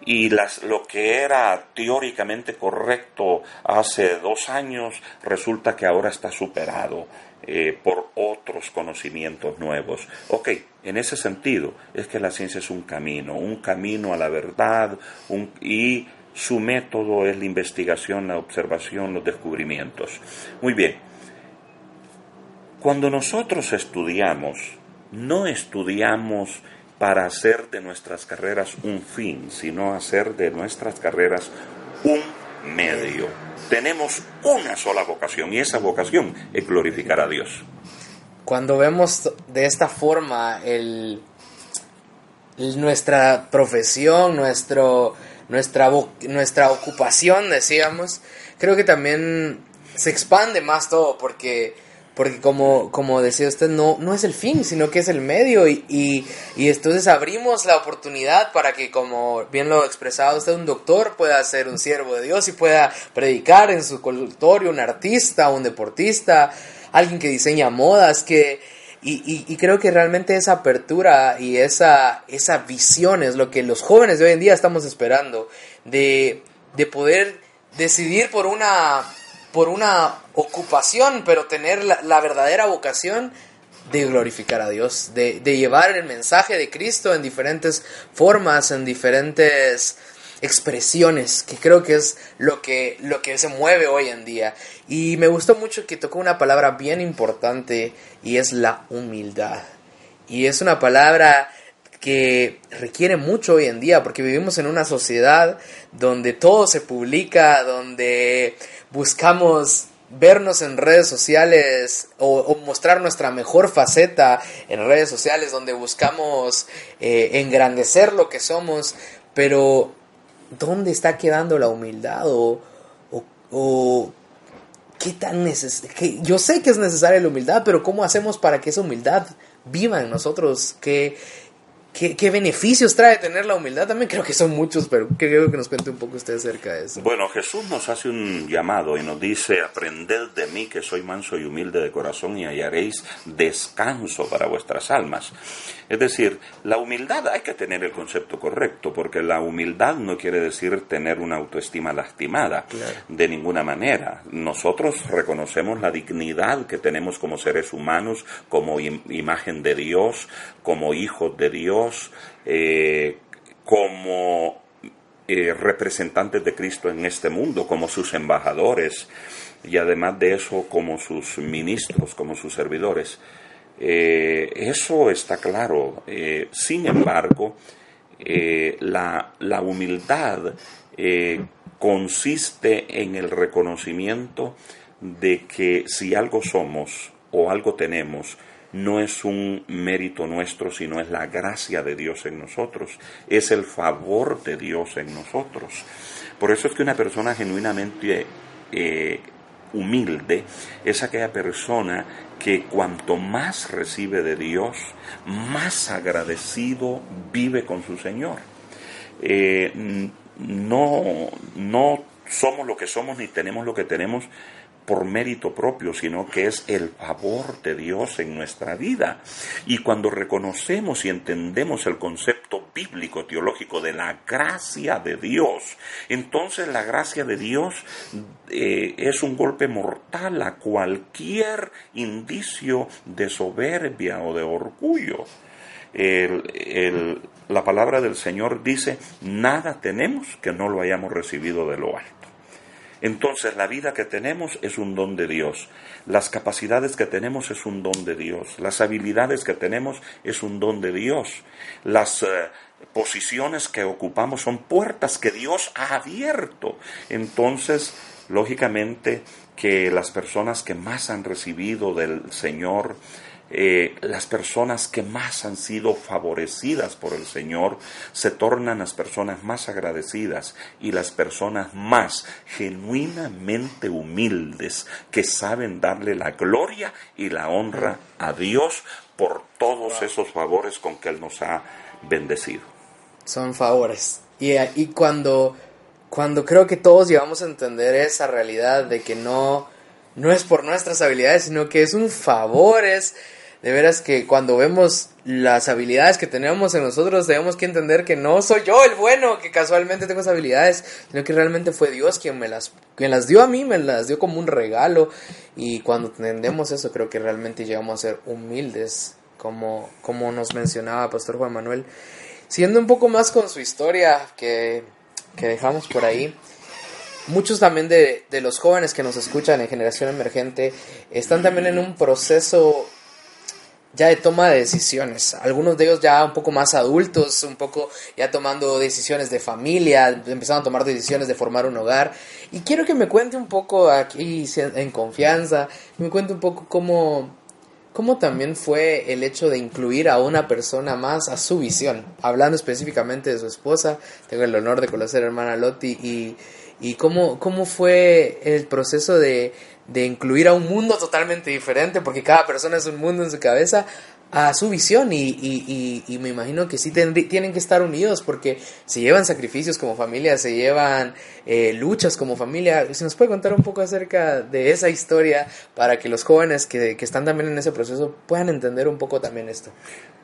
y las, lo que era teóricamente correcto hace dos años resulta que ahora está superado eh, por otros conocimientos nuevos. Ok, en ese sentido es que la ciencia es un camino, un camino a la verdad y su método es la investigación, la observación, los descubrimientos. Muy bien, cuando nosotros estudiamos, no estudiamos para hacer de nuestras carreras un fin, sino hacer de nuestras carreras un medio. Tenemos una sola vocación y esa vocación es glorificar a Dios. Cuando vemos de esta forma nuestra profesión, nuestro, nuestra, nuestra ocupación, decíamos, creo que también se expande más todo porque porque como, como decía usted, no, no es el fin, sino que es el medio. Y, y, y, entonces abrimos la oportunidad para que, como bien lo expresaba usted, un doctor pueda ser un siervo de Dios y pueda predicar en su consultorio, un artista, un deportista, alguien que diseña modas, que... Y, y, creo que realmente esa apertura y esa, esa visión es lo que los jóvenes de hoy en día estamos esperando, de, de poder decidir por una por una ocupación, pero tener la, verdadera vocación de glorificar a Dios, de, llevar el mensaje de Cristo en diferentes formas, en diferentes expresiones, que creo que es lo que, lo que se mueve hoy en día. Y me gustó mucho que tocó una palabra bien importante y es la humildad. Y es una palabra que requiere mucho hoy en día porque vivimos en una sociedad donde todo se publica, donde buscamos vernos en redes sociales o, mostrar nuestra mejor faceta en redes sociales donde buscamos eh, engrandecer lo que somos, pero ¿dónde está quedando la humildad? O, o, qué tan necesario... Yo sé que es necesaria la humildad, pero ¿cómo hacemos para que esa humildad viva en nosotros? ¿Qué, ¿Qué, beneficios trae tener la humildad? También creo que son muchos, pero creo que nos cuente un poco usted acerca de eso. Bueno, Jesús nos hace un llamado y nos dice, aprended de mí que soy manso y humilde de corazón y hallaréis descanso para vuestras almas. Es decir, la humildad hay que tener el concepto correcto, porque la humildad no quiere decir tener una autoestima lastimada, de ninguna manera. Nosotros reconocemos la dignidad que tenemos como seres humanos, como imagen de Dios, como hijos de Dios, eh, como eh, representantes de Cristo en este mundo, como sus embajadores y además de eso como sus ministros, como sus servidores. Eh, eso está claro. Sin embargo, la, la, humildad consiste en el reconocimiento de que si algo somos o algo tenemos, no es un mérito nuestro, sino es la gracia de Dios en nosotros, es el favor de Dios en nosotros. Por eso es que una persona genuinamente humilde es aquella persona que cuanto más recibe de Dios, más agradecido vive con su Señor. Eh, no, no somos lo que somos ni tenemos lo que tenemos por mérito propio, sino que es el favor de Dios en nuestra vida. Y cuando reconocemos y entendemos el concepto bíblico, teológico de la gracia de Dios, entonces la gracia de Dios eh, es un golpe mortal a cualquier indicio de soberbia o de orgullo. la palabra del Señor dice, nada tenemos que no lo hayamos recibido de lo alto. Entonces la vida que tenemos es un don de Dios, las capacidades que tenemos es un don de Dios, las habilidades que tenemos es un don de Dios, las... Eh, posiciones que ocupamos son puertas que Dios ha abierto. Entonces, lógicamente, que las personas que más han recibido del Señor, eh, las personas que más han sido favorecidas por el Señor, se tornan las personas más agradecidas y las personas más genuinamente humildes que saben darle la gloria y la honra a Dios por todos esos favores con que Él nos ha bendecido. Son favores. Y, y cuando cuando creo que todos llevamos a entender esa realidad de que no, no es por nuestras habilidades, sino que es un favor, es de veras que cuando vemos las habilidades que tenemos en nosotros, tenemos que entender que no soy yo el bueno, que casualmente tengo esas habilidades, sino que realmente fue Dios quien me las, quien las dio a mí, me las dio como un regalo. Y cuando entendemos eso, creo que realmente llegamos a ser humildes, como, como nos mencionaba Pastor Juan Manuel. Siendo un poco más con su historia, que que dejamos por ahí. Muchos también de, de los jóvenes que nos escuchan en Generación Emergente están también en un proceso ya de toma de decisiones. Algunos de ellos ya un poco más adultos, un poco ya tomando decisiones de familia, empezando a tomar decisiones de formar un hogar. Y quiero que me cuente un poco aquí en confianza, me cuente un poco cómo, cómo también fue el hecho de incluir a una persona más a su visión. Hablando específicamente de su esposa, tengo el honor de conocer a hermana Loti y, y cómo, cómo fue el proceso de, de incluir a un mundo totalmente diferente, porque cada persona es un mundo en su cabeza, a su visión y, y, y, me imagino que sí tienen que estar unidos porque se llevan sacrificios como familia, se llevan eh, luchas como familia. ¿Se nos puede contar un poco acerca de esa historia para que los jóvenes que, que están también en ese proceso puedan entender un poco también esto?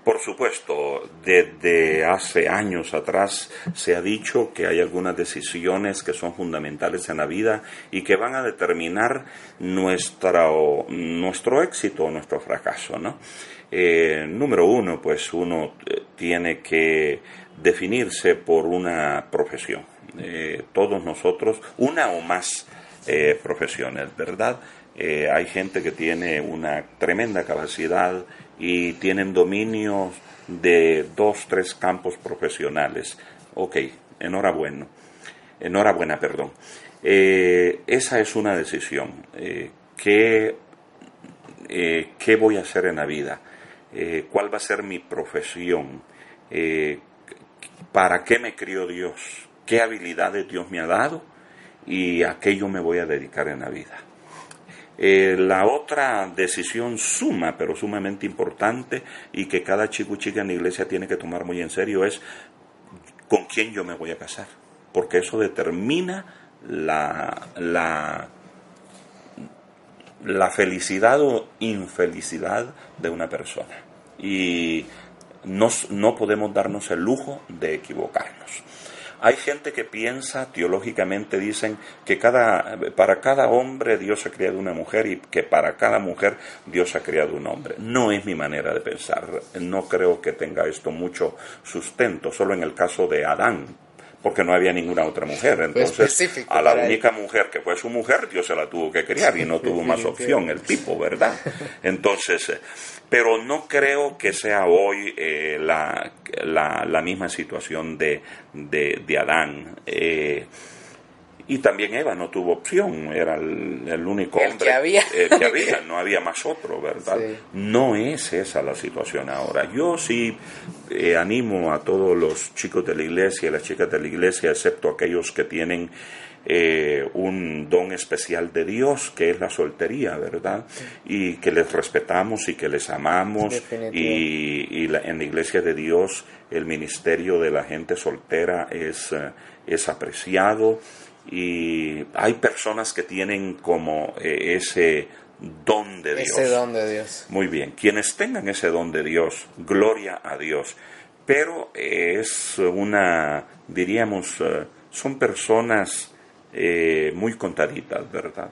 Por supuesto, desde hace años atrás se ha dicho que hay algunas decisiones que son fundamentales en la vida y que van a determinar nuestro, nuestro éxito o nuestro fracaso, ¿no? Eh, número uno, pues uno eh, tiene que definirse por una profesión. Eh, todos nosotros, una o más profesiones, ¿verdad? hay gente que tiene una tremenda capacidad y tienen dominios de dos, tres campos profesionales. Ok, enhorabuena. Enhorabuena, perdón. esa es una decisión. ¿qué, ¿Qué voy a hacer en la vida? Eh, cuál va a ser mi profesión, eh, para qué me crió Dios, qué habilidades Dios me ha dado y a qué yo me voy a dedicar en la vida. Eh, la otra decisión suma, pero sumamente importante y que cada chico y chica en la iglesia tiene que tomar muy en serio es con quién yo me voy a casar, porque eso determina la, la la felicidad o infelicidad de una persona. Y no podemos darnos el lujo de equivocarnos. Hay gente que piensa, teológicamente dicen, que cada, para cada hombre Dios ha creado una mujer y que para cada mujer Dios ha creado un hombre. No es mi manera de pensar. No creo que tenga esto mucho sustento. Solo en el caso de Adán porque no había ninguna otra mujer. Entonces, a la única mujer que fue su mujer, Dios se la tuvo que criar y no tuvo más opción el tipo, ¿verdad? Entonces, eh, pero no creo que sea hoy eh, la, la, misma situación de, de, de Adán. Eh, y también Eva no tuvo opción, era el, único hombre que había. Eh, que había, no había más otro, ¿verdad? No es esa la situación ahora. Yo sí eh, animo a todos los chicos de la iglesia y las chicas de la iglesia, excepto aquellos que tienen eh, un don especial de Dios, que es la soltería, ¿verdad? Y que les respetamos y que les amamos. Y, y en la iglesia de Dios el ministerio de la gente soltera es, es apreciado y hay personas que tienen como eh, ese don de Dios. Ese don de Dios. Muy bien, quienes tengan ese don de Dios, gloria a Dios. Pero es una, diríamos, eh, son personas eh, muy contaditas, ¿verdad?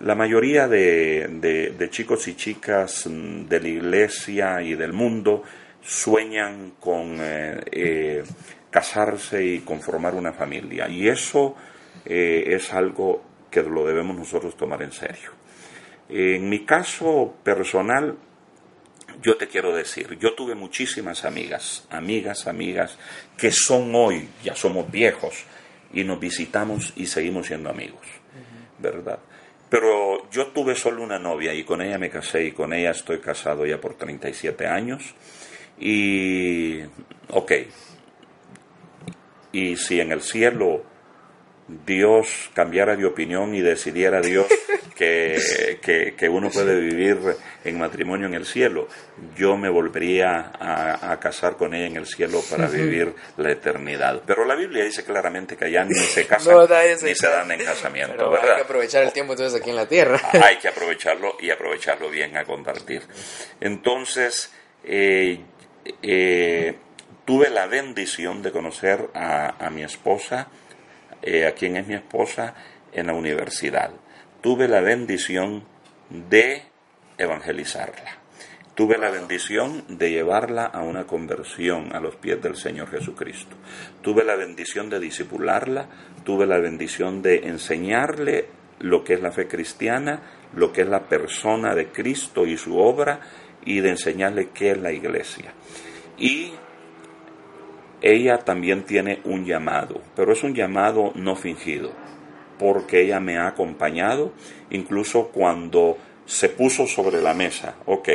La mayoría de, de, chicos y chicas mm, de la iglesia y del mundo sueñan con casarse y conformar una familia. Y eso eh, es algo que lo debemos nosotros tomar en serio. En mi caso personal, yo te quiero decir, yo tuve muchísimas amigas, amigas, amigas, que son hoy, ya somos viejos, y nos visitamos y seguimos siendo amigos, ¿verdad? Pero yo tuve solo una novia y con ella me casé y con ella estoy casado ya por 37 años. Y, ok, y si en el cielo Dios cambiara de opinión y decidiera Dios que, que, uno puede vivir en matrimonio en el cielo, yo me volvería a, casar con ella en el cielo para vivir la eternidad. Pero la Biblia dice claramente que allá ni se casan ni se dan en casamiento, ¿verdad? Hay que aprovechar el tiempo entonces aquí en la tierra. Hay que aprovecharlo y aprovecharlo bien a compartir. Entonces, eh, eh, tuve la bendición de conocer a, a mi esposa, eh, a quien es mi esposa, en la universidad. Tuve la bendición de evangelizarla. Tuve la bendición de llevarla a una conversión a los pies del Señor Jesucristo. Tuve la bendición de disipularla, tuve la bendición de enseñarle lo que es la fe cristiana, lo que es la persona de Cristo y su obra, y de enseñarle qué es la iglesia. Y ella también tiene un llamado, pero es un llamado no fingido, porque ella me ha acompañado, incluso cuando se puso sobre la mesa, ok,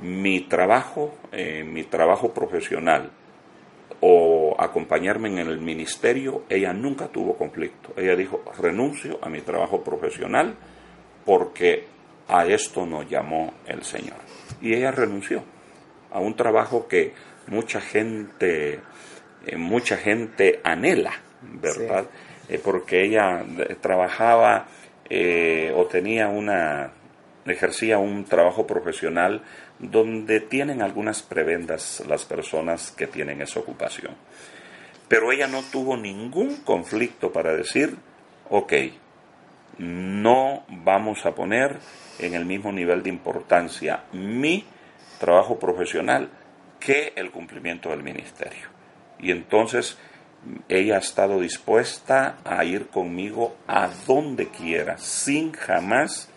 mi trabajo, eh, mi trabajo profesional o acompañarme en el ministerio, ella nunca tuvo conflicto. Ella dijo, renuncio a mi trabajo profesional porque a esto nos llamó el Señor. Y ella renunció a un trabajo que mucha gente eh, mucha gente anhela, ¿verdad? Eh, porque ella eh, trabajaba o tenía una, ejercía un trabajo profesional donde tienen algunas prebendas las personas que tienen esa ocupación. Pero ella no tuvo ningún conflicto para decir, ok, no vamos a poner en el mismo nivel de importancia mi trabajo profesional que el cumplimiento del ministerio. Y entonces ella ha estado dispuesta a ir conmigo a donde quiera, sin jamás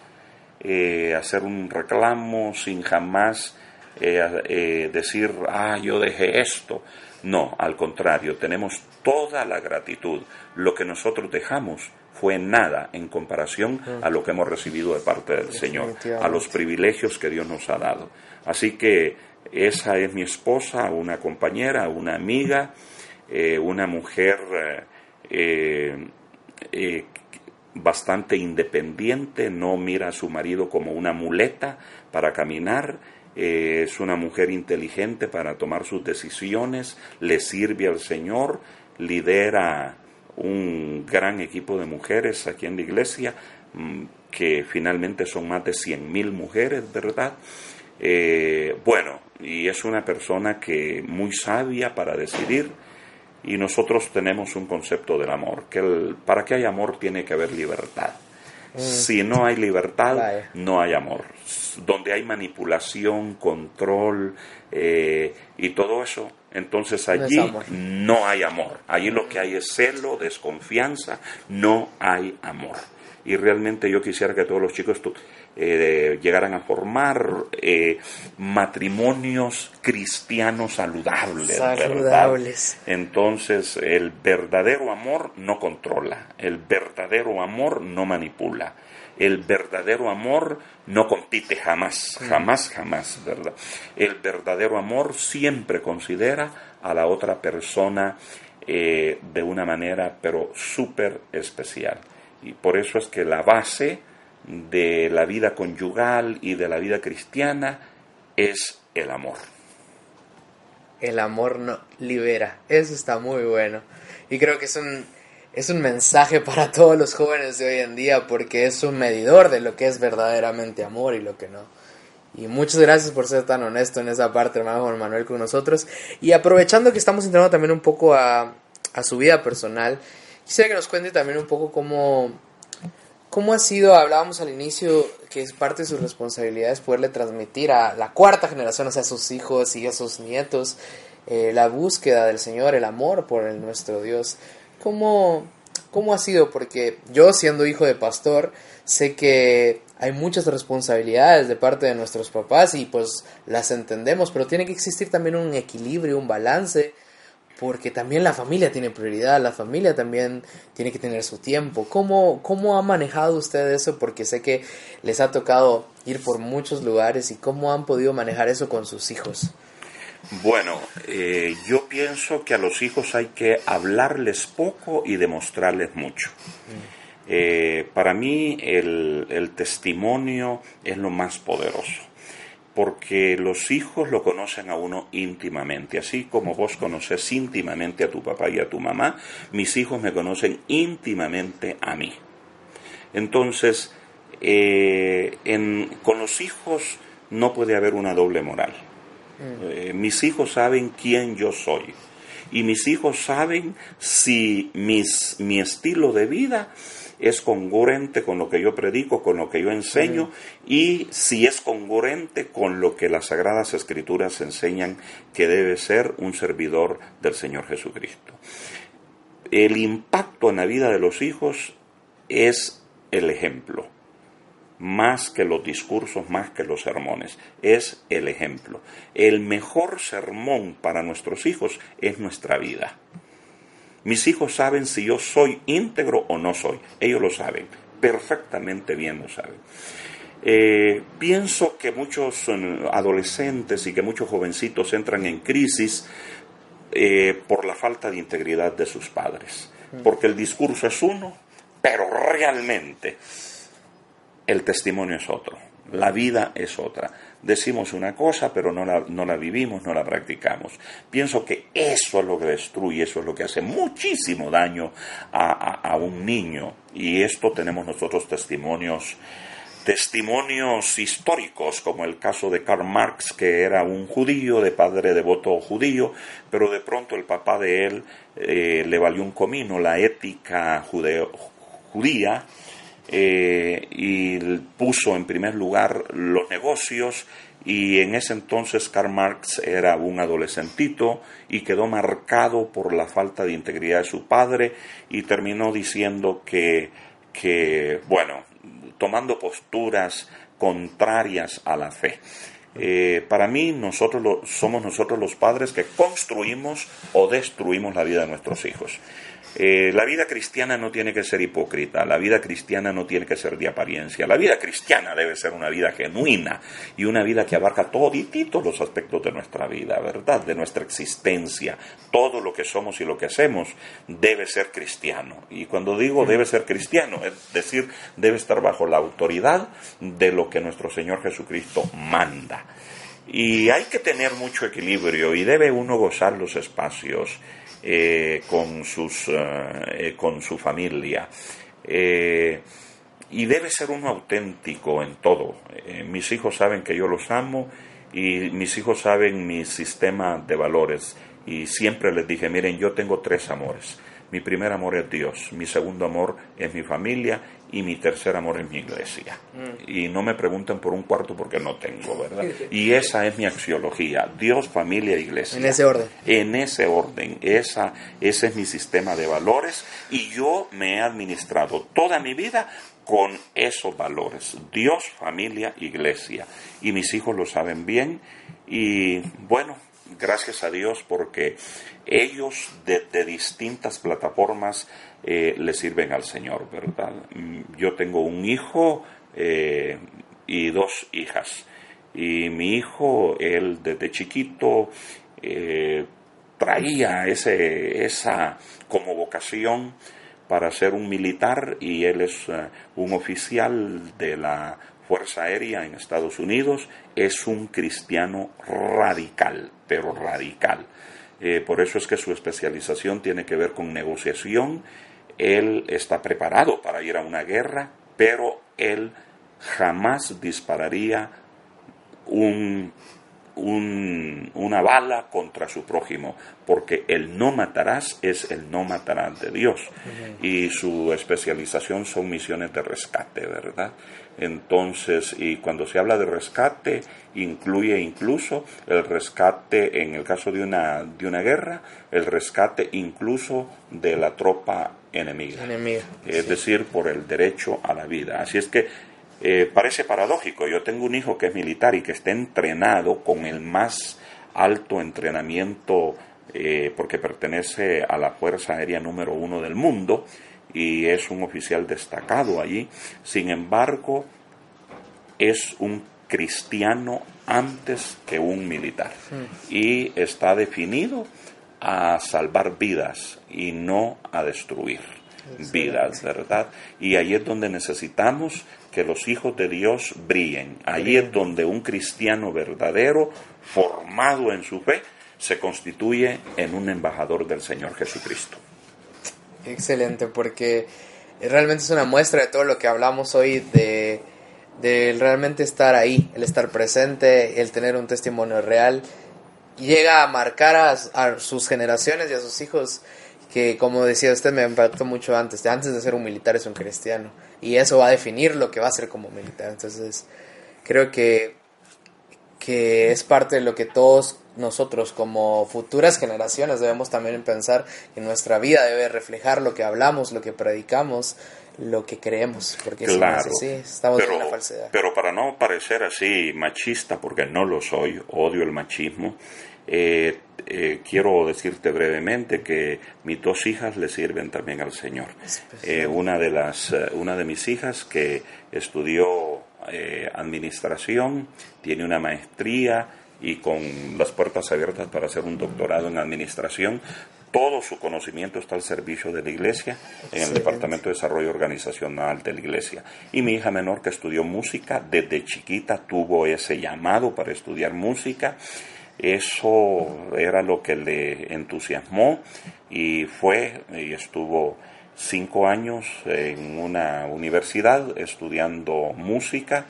eh, hacer un reclamo, sin jamás eh, eh, decir, ah, yo dejé esto. No, al contrario, tenemos toda la gratitud. Lo que nosotros dejamos fue nada en comparación a lo que hemos recibido de parte del Señor, a los privilegios que Dios nos ha dado. Así que esa es mi esposa, una compañera, una amiga, eh, una mujer eh, eh, bastante independiente, no mira a su marido como una muleta para caminar, es una mujer inteligente para tomar sus decisiones, le sirve al Señor, lidera un gran equipo de mujeres aquí en la iglesia, mm, que finalmente son más de 100.000 mujeres, ¿verdad? Bueno, y es una persona que muy sabia para decidir y nosotros tenemos un concepto del amor, que el, para que haya amor tiene que haber libertad. Mm. Si no hay libertad, no hay amor. Donde hay manipulación, control eh, y todo eso, entonces allí no, hay amor. Allí lo que hay es celo, desconfianza, no hay amor. Y realmente yo quisiera que todos los chicos eh, llegaran a formar eh, matrimonios cristianos saludables. Saludables. Entonces, el verdadero amor no controla, el verdadero amor no manipula, el verdadero amor no compite jamás, jamás, jamás, ¿verdad? El verdadero amor siempre considera a la otra persona eh, de una manera, pero súper especial. Y por eso es que la base de la vida conyugal y de la vida cristiana es el amor. El amor no libera, eso está muy bueno. Y creo que es un, es un mensaje para todos los jóvenes de hoy en día porque es un medidor de lo que es verdaderamente amor y lo que no. Y muchas gracias por ser tan honesto en esa parte, hermano Juan Manuel, con nosotros. Y aprovechando que estamos entrando también un poco a, a su vida personal, quisiera que nos cuente también un poco cómo, ¿Cómo ha sido, hablábamos al inicio, que es parte de sus responsabilidades poderle transmitir a la cuarta generación, o sea, a sus hijos y a sus nietos, eh, la búsqueda del Señor, el amor por nuestro Dios? ¿Cómo, ¿Cómo ha sido? Porque yo siendo hijo de pastor, sé que hay muchas responsabilidades de parte de nuestros papás y pues las entendemos, pero tiene que existir también un equilibrio, un balance, porque también la familia tiene prioridad, la familia también tiene que tener su tiempo. ¿Cómo, cómo ha manejado usted eso? Porque sé que les ha tocado ir por muchos lugares y cómo han podido manejar eso con sus hijos. Bueno, eh, yo pienso que a los hijos hay que hablarles poco y demostrarles mucho. Eh, para mí el, el testimonio es lo más poderoso porque los hijos lo conocen a uno íntimamente, así como vos conoces íntimamente a tu papá y a tu mamá, mis hijos me conocen íntimamente a mí. Entonces, eh, con los hijos no puede haber una doble moral. Mm. Eh, mis hijos saben quién yo soy y mis hijos saben si mis, mi estilo de vida es congruente con lo que yo predico, con lo que yo enseño y si es congruente con lo que las Sagradas Escrituras enseñan que debe ser un servidor del Señor Jesucristo. El impacto en la vida de los hijos es el ejemplo más que los discursos, más que los sermones. Es el ejemplo. El mejor sermón para nuestros hijos es nuestra vida. Mis hijos saben si yo soy íntegro o no soy. Ellos lo saben. Perfectamente bien lo saben. Eh, pienso que muchos eh, adolescentes y que muchos jovencitos entran en crisis eh, por la falta de integridad de sus padres. Mm. Porque el discurso es uno, pero realmente el testimonio es otro. La vida es otra decimos una cosa, pero no la, no la vivimos, no la practicamos. Pienso que eso es lo que destruye, eso es lo que hace muchísimo daño a, un niño. Y esto tenemos nosotros testimonios testimonios históricos, como el caso de Karl Marx, que era un judío, de padre devoto judío, pero de pronto el papá de él eh, le valió un comino la ética judía eh, y puso en primer lugar los negocios y en ese entonces Karl Marx era un adolescentito y quedó marcado por la falta de integridad de su padre y terminó diciendo que, que bueno, tomando posturas contrarias a la fe. Eh, para mí, nosotros somos nosotros los padres que construimos o destruimos la vida de nuestros hijos. Eh, la vida cristiana no tiene que ser hipócrita, la vida cristiana no tiene que ser de apariencia, la vida cristiana debe ser una vida genuina y una vida que abarca todititos los aspectos de nuestra vida, ¿verdad? De nuestra existencia, todo lo que somos y lo que hacemos debe ser cristiano. Y cuando digo debe ser cristiano, es decir, debe estar bajo la autoridad de lo que nuestro Señor Jesucristo manda. Y hay que tener mucho equilibrio y debe uno gozar los espacios eh, con, sus, eh, con su familia. Eh, y debe ser uno auténtico en todo. mis hijos saben que yo los amo y mis hijos saben mi sistema de valores. Y siempre les dije, miren, yo tengo tres amores. Mi primer amor es Dios, mi segundo amor es mi familia y mi tercer amor es mi iglesia. Mm. Y no me pregunten por un cuarto porque no tengo, ¿verdad? Y esa es mi axiología, Dios, familia, iglesia. En ese orden. En ese orden, esa, ese es mi sistema de valores y yo me he administrado toda mi vida con esos valores, Dios, familia, iglesia. Y mis hijos lo saben bien y bueno, gracias a Dios porque ellos desde distintas plataformas eh, le sirven al Señor, ¿verdad? Mm, yo tengo un hijo eh, y dos hijas. Y mi hijo, él desde chiquito eh, traía ese, esa como vocación para ser un militar y él es un oficial de la Fuerza Aérea en Estados Unidos, es un cristiano radical, pero radical. por eso es que su especialización tiene que ver con negociación él está preparado para ir a una guerra, pero él jamás dispararía un un, una bala contra su prójimo, porque el no matarás es el no matarás de Dios. Y su especialización son misiones de rescate, ¿verdad? Entonces, y cuando se habla de rescate, incluye incluso el rescate, en el caso de una, de una guerra, el rescate incluso de la tropa enemiga. es decir, por el derecho a la vida. Así es que eh, parece paradójico. Yo tengo un hijo que es militar y que está entrenado con el más alto entrenamiento eh, porque pertenece a la Fuerza Aérea número uno del mundo y es un oficial destacado allí. Sin embargo, es un cristiano antes que un militar y está definido a salvar vidas y no a destruir vidas, ¿verdad? Y ahí es donde necesitamos que los hijos de Dios brillen. Ahí es donde un cristiano verdadero, formado en su fe, se constituye en un embajador del Señor Jesucristo. Excelente, porque realmente es una muestra de todo lo que hablamos hoy de, de realmente estar ahí, el estar presente, el tener un testimonio real. Llega a marcar a sus generaciones y a sus hijos que como decía usted me impactó mucho antes, antes de ser un militar es un cristiano y eso va a definir lo que va a ser como militar. Entonces, creo que que es parte de lo que todos nosotros como futuras generaciones debemos también pensar que nuestra vida debe reflejar lo que hablamos, lo que predicamos, lo que creemos, porque claro, si no es estamos en una falsedad. Pero para no parecer así machista, porque no lo soy, odio el machismo, eh, eh, quiero decirte brevemente que mis dos hijas le sirven también al Señor. Eh, una, de las, una de mis hijas que estudió administración, tiene una maestría y con las puertas abiertas para hacer un doctorado en administración, todo su conocimiento está al servicio de la iglesia en el Departamento de Desarrollo Organizacional de la iglesia. Y mi hija menor que estudió música, desde chiquita tuvo ese llamado para estudiar música. Eso era lo que le entusiasmó y fue y estuvo cinco años en una universidad estudiando música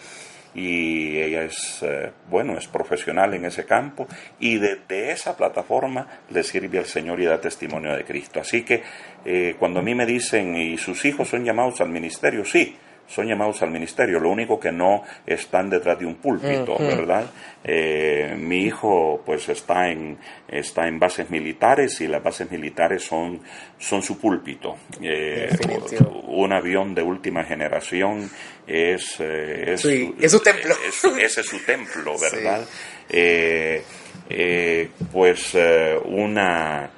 y ella es, eh, bueno, es profesional en ese campo y desde esa plataforma le sirve al Señor y da testimonio de Cristo. Así que eh, cuando a mí me dicen, ¿y sus hijos son llamados al ministerio? Sí, son llamados al ministerio, lo único que no están detrás de un púlpito, ¿verdad? Eh, mi hijo pues está en, está en bases militares y las bases militares son, son su púlpito. Eh, un avión de última generación es, eh, es, su, templo. ese es su templo, ¿verdad? pues una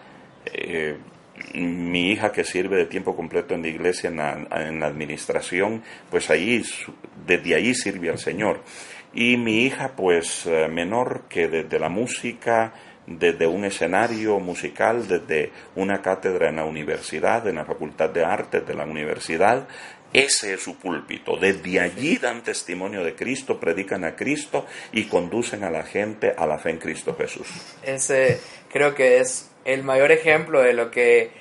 mi hija que sirve de tiempo completo en la iglesia, en la, administración, pues ahí, desde ahí sirve al Señor. Y mi hija, pues eh, menor que desde la música, desde un escenario musical, desde una cátedra en la universidad, en la Facultad de Artes de la universidad, ese es su púlpito. Desde allí dan testimonio de Cristo, predican a Cristo y conducen a la gente a la fe en Cristo Jesús. Ese creo que es el mayor ejemplo de lo que,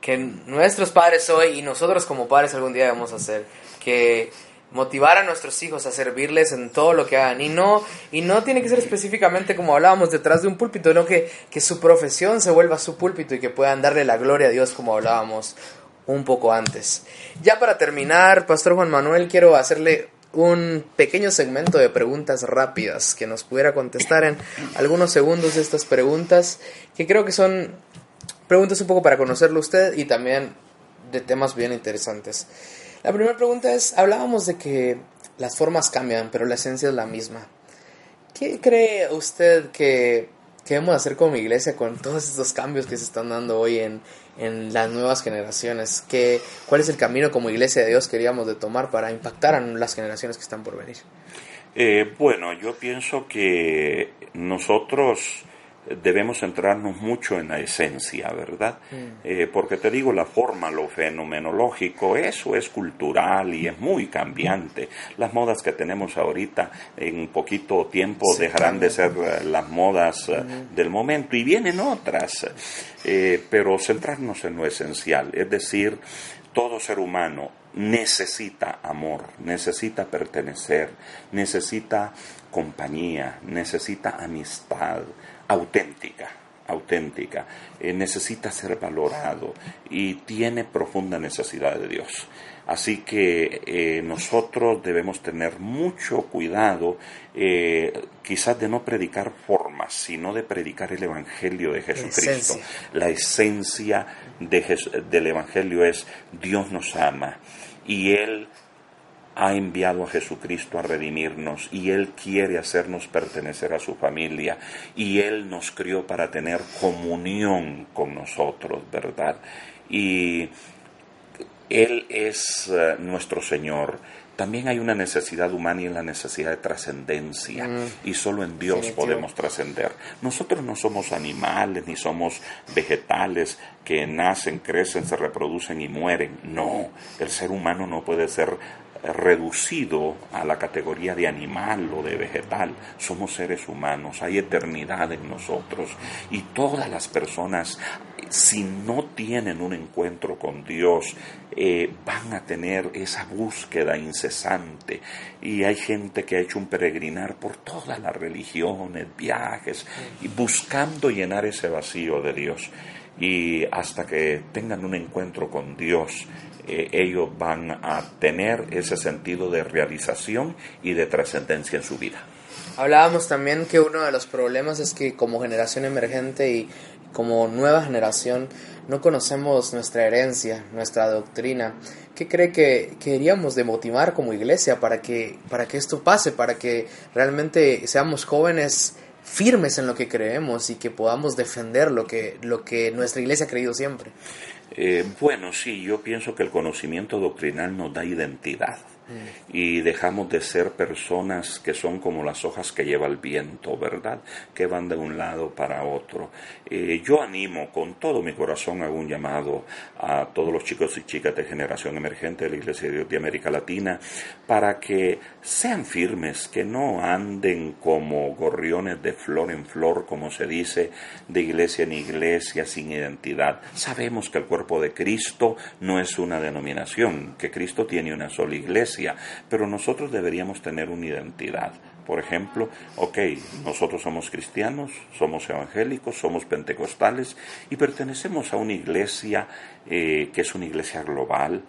que nuestros padres hoy y nosotros como padres algún día debemos hacer. Que motivar a nuestros hijos a servirles en todo lo que hagan y no y no tiene que ser específicamente como hablábamos detrás de un púlpito, sino que, que su profesión se vuelva su púlpito y que puedan darle la gloria a Dios como hablábamos un poco antes. Ya para terminar, Pastor Juan Manuel, quiero hacerle un pequeño segmento de preguntas rápidas que nos pudiera contestar en algunos segundos estas preguntas, que creo que son preguntas un poco para conocerlo usted y también de temas bien interesantes. La primera pregunta es, hablábamos de que las formas cambian, pero la esencia es la misma. ¿Qué cree usted que, que debemos hacer como iglesia con todos estos cambios que se están dando hoy en, en las nuevas generaciones? ¿Qué, ¿Cuál es el camino como iglesia de Dios queríamos de tomar para impactar a las generaciones que están por venir? Eh, bueno, yo pienso que nosotros debemos centrarnos mucho en la esencia, ¿verdad? Mm. Eh, porque te digo, la forma, lo fenomenológico, eso es cultural y es muy cambiante. Las modas que tenemos ahorita en poquito tiempo dejarán de ser eh, las modas eh, del momento y vienen otras, pero centrarnos en lo esencial, es decir, todo ser humano necesita amor, necesita pertenecer, necesita compañía, necesita amistad auténtica, auténtica, eh, necesita ser valorado y tiene profunda necesidad de Dios. Así que eh, nosotros debemos tener mucho cuidado, eh, quizás de no predicar formas, sino de predicar el Evangelio de Jesucristo. La esencia, del Evangelio es Dios nos ama y Él ha enviado a Jesucristo a redimirnos y Él quiere hacernos pertenecer a su familia y Él nos crió para tener comunión con nosotros, ¿verdad? Y él es eh, nuestro Señor. También hay una necesidad humana y en la necesidad de trascendencia. Mm. y solo en Dios podemos trascender. Nosotros no somos animales ni somos vegetales que nacen, crecen, se reproducen y mueren. No, el ser humano no puede ser reducido a la categoría de animal o de vegetal. Somos seres humanos, hay eternidad en nosotros y todas las personas, si no tienen un encuentro con Dios, eh, van a tener esa búsqueda incesante. Y hay gente que ha hecho un peregrinar por todas las religiones, viajes, buscando llenar ese vacío de Dios. Y hasta que tengan un encuentro con Dios, eh, ellos van a tener ese sentido de realización y de trascendencia en su vida. Hablábamos también que uno de los problemas es que como generación emergente y como nueva generación no conocemos nuestra herencia, nuestra doctrina. ¿Qué cree que queríamos de motivar como iglesia para que, para que esto pase, para que realmente seamos jóvenes firmes en lo que creemos y que podamos defender lo que, lo que nuestra iglesia ha creído siempre? Eh, bueno, sí, yo pienso que el conocimiento doctrinal nos da identidad y dejamos de ser personas que son como las hojas que lleva el viento, ¿verdad? Que van de un lado para otro. Eh, yo animo con todo mi corazón, hago un llamado a todos los chicos y chicas de generación emergente de la Iglesia de de América Latina para que sean firmes, que no anden como gorriones de flor en flor, como se dice, de iglesia en iglesia, sin identidad. Sabemos que el cuerpo de Cristo no es una denominación, que Cristo tiene una sola iglesia pero nosotros deberíamos tener una identidad. Por ejemplo, ok, nosotros somos cristianos, somos evangélicos, somos pentecostales y pertenecemos a una iglesia eh, que es una iglesia global,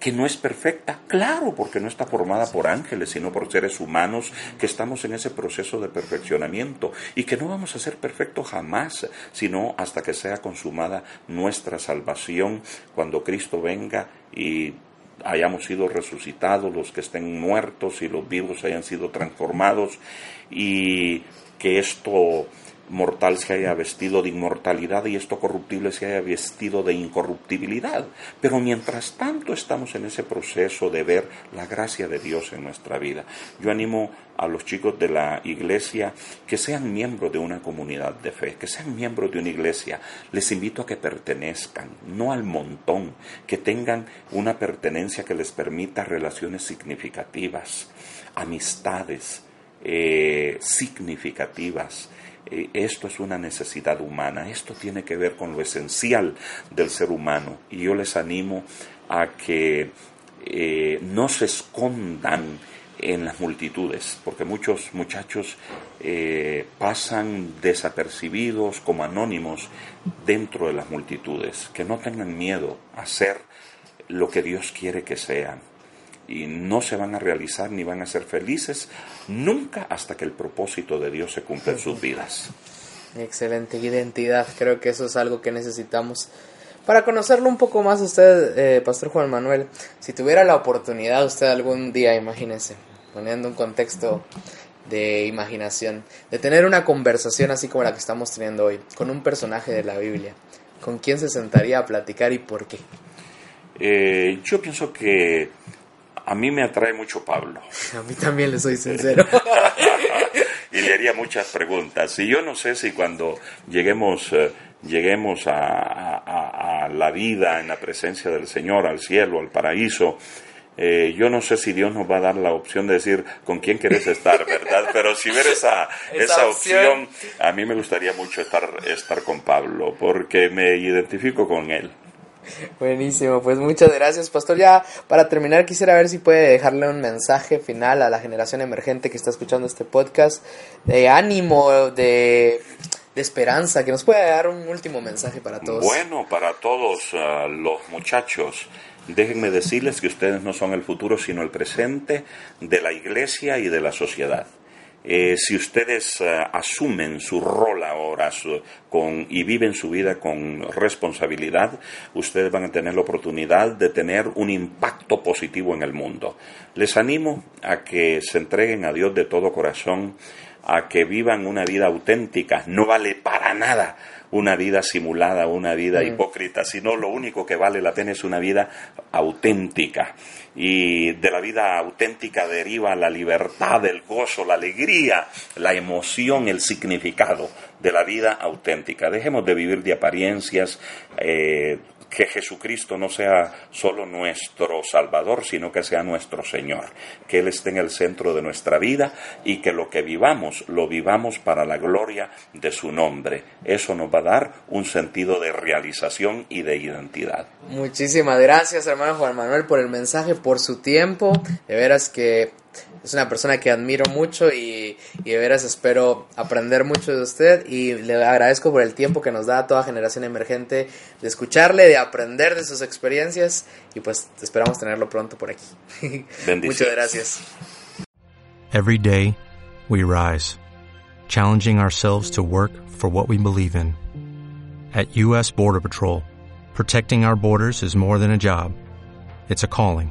que no es perfecta, claro, porque no está formada por ángeles, sino por seres humanos que estamos en ese proceso de perfeccionamiento y que no vamos a ser perfectos jamás, sino hasta que sea consumada nuestra salvación, cuando Cristo venga y hayamos sido resucitados, los que estén muertos y los vivos hayan sido transformados y que esto mortal se haya vestido de inmortalidad y esto corruptible se haya vestido de incorruptibilidad. Pero mientras tanto estamos en ese proceso de ver la gracia de Dios en nuestra vida. Yo animo a los chicos de la iglesia que sean miembros de una comunidad de fe, que sean miembros de una iglesia. Les invito a que pertenezcan, no al montón, que tengan una pertenencia que les permita relaciones significativas, amistades eh, significativas esto es una necesidad humana, esto tiene que ver con lo esencial del ser humano y yo les animo a que eh, no se escondan en las multitudes, porque muchos muchachos eh, pasan desapercibidos como anónimos dentro de las multitudes, que no tengan miedo a ser lo que Dios quiere que sean y no se van a realizar ni van a ser felices nunca hasta que el propósito de Dios se cumpla en sus vidas. Excelente identidad, creo que eso es algo que necesitamos. Para conocerlo un poco más usted, eh, Pastor Juan Manuel, si tuviera la oportunidad usted algún día, imagínese, poniendo un contexto de imaginación, de tener una conversación así como la que estamos teniendo hoy, con un personaje de la Biblia, ¿con quién se sentaría a platicar y por qué? Eh, yo pienso que a mí me atrae mucho Pablo. A mí también le soy sincero. y le haría muchas preguntas. Y yo no sé si cuando lleguemos, eh, lleguemos a, la vida en la presencia del Señor, al cielo, al paraíso, eh, yo no sé si Dios nos va a dar la opción de decir con quién quieres estar, ¿verdad? Pero si ver esa, esa, opción, a mí me gustaría mucho estar, estar con Pablo, porque me identifico con él. Buenísimo, pues muchas gracias, Pastor. Ya para terminar quisiera ver si puede dejarle un mensaje final a la generación emergente que está escuchando este podcast, de ánimo, de, esperanza, que nos pueda dar un último mensaje para todos. Bueno, para todos uh, los muchachos, déjenme decirles que ustedes no son el futuro, sino el presente de la iglesia y de la sociedad. Eh, si ustedes eh, asumen su rol ahora y viven su vida con responsabilidad, ustedes van a tener la oportunidad de tener un impacto positivo en el mundo. Les animo a que se entreguen a Dios de todo corazón, a que vivan una vida auténtica. No vale para nada una vida simulada, una vida hipócrita, sino lo único que vale la pena es una vida auténtica. Y de la vida auténtica deriva la libertad, el gozo, la alegría, la emoción, el significado de la vida auténtica. Dejemos de vivir de apariencias, eh, que Jesucristo no sea solo nuestro Salvador, sino que sea nuestro Señor, que Él esté en el centro de nuestra vida y que lo que vivamos lo vivamos para la gloria de su nombre. Eso nos va a dar un sentido de realización y de identidad. Muchísimas gracias, hermano Juan Manuel, por el mensaje, por su tiempo. De veras que es una persona que admiro mucho y, y, de veras espero aprender mucho de usted y le agradezco por el tiempo que nos da a toda generación emergente de escucharle, de aprender de sus experiencias y pues esperamos tenerlo pronto por aquí. Muchas gracias. Every day we rise, challenging ourselves to work for what we believe in. At US Border Patrol, protecting our borders is more than a job. It's a calling.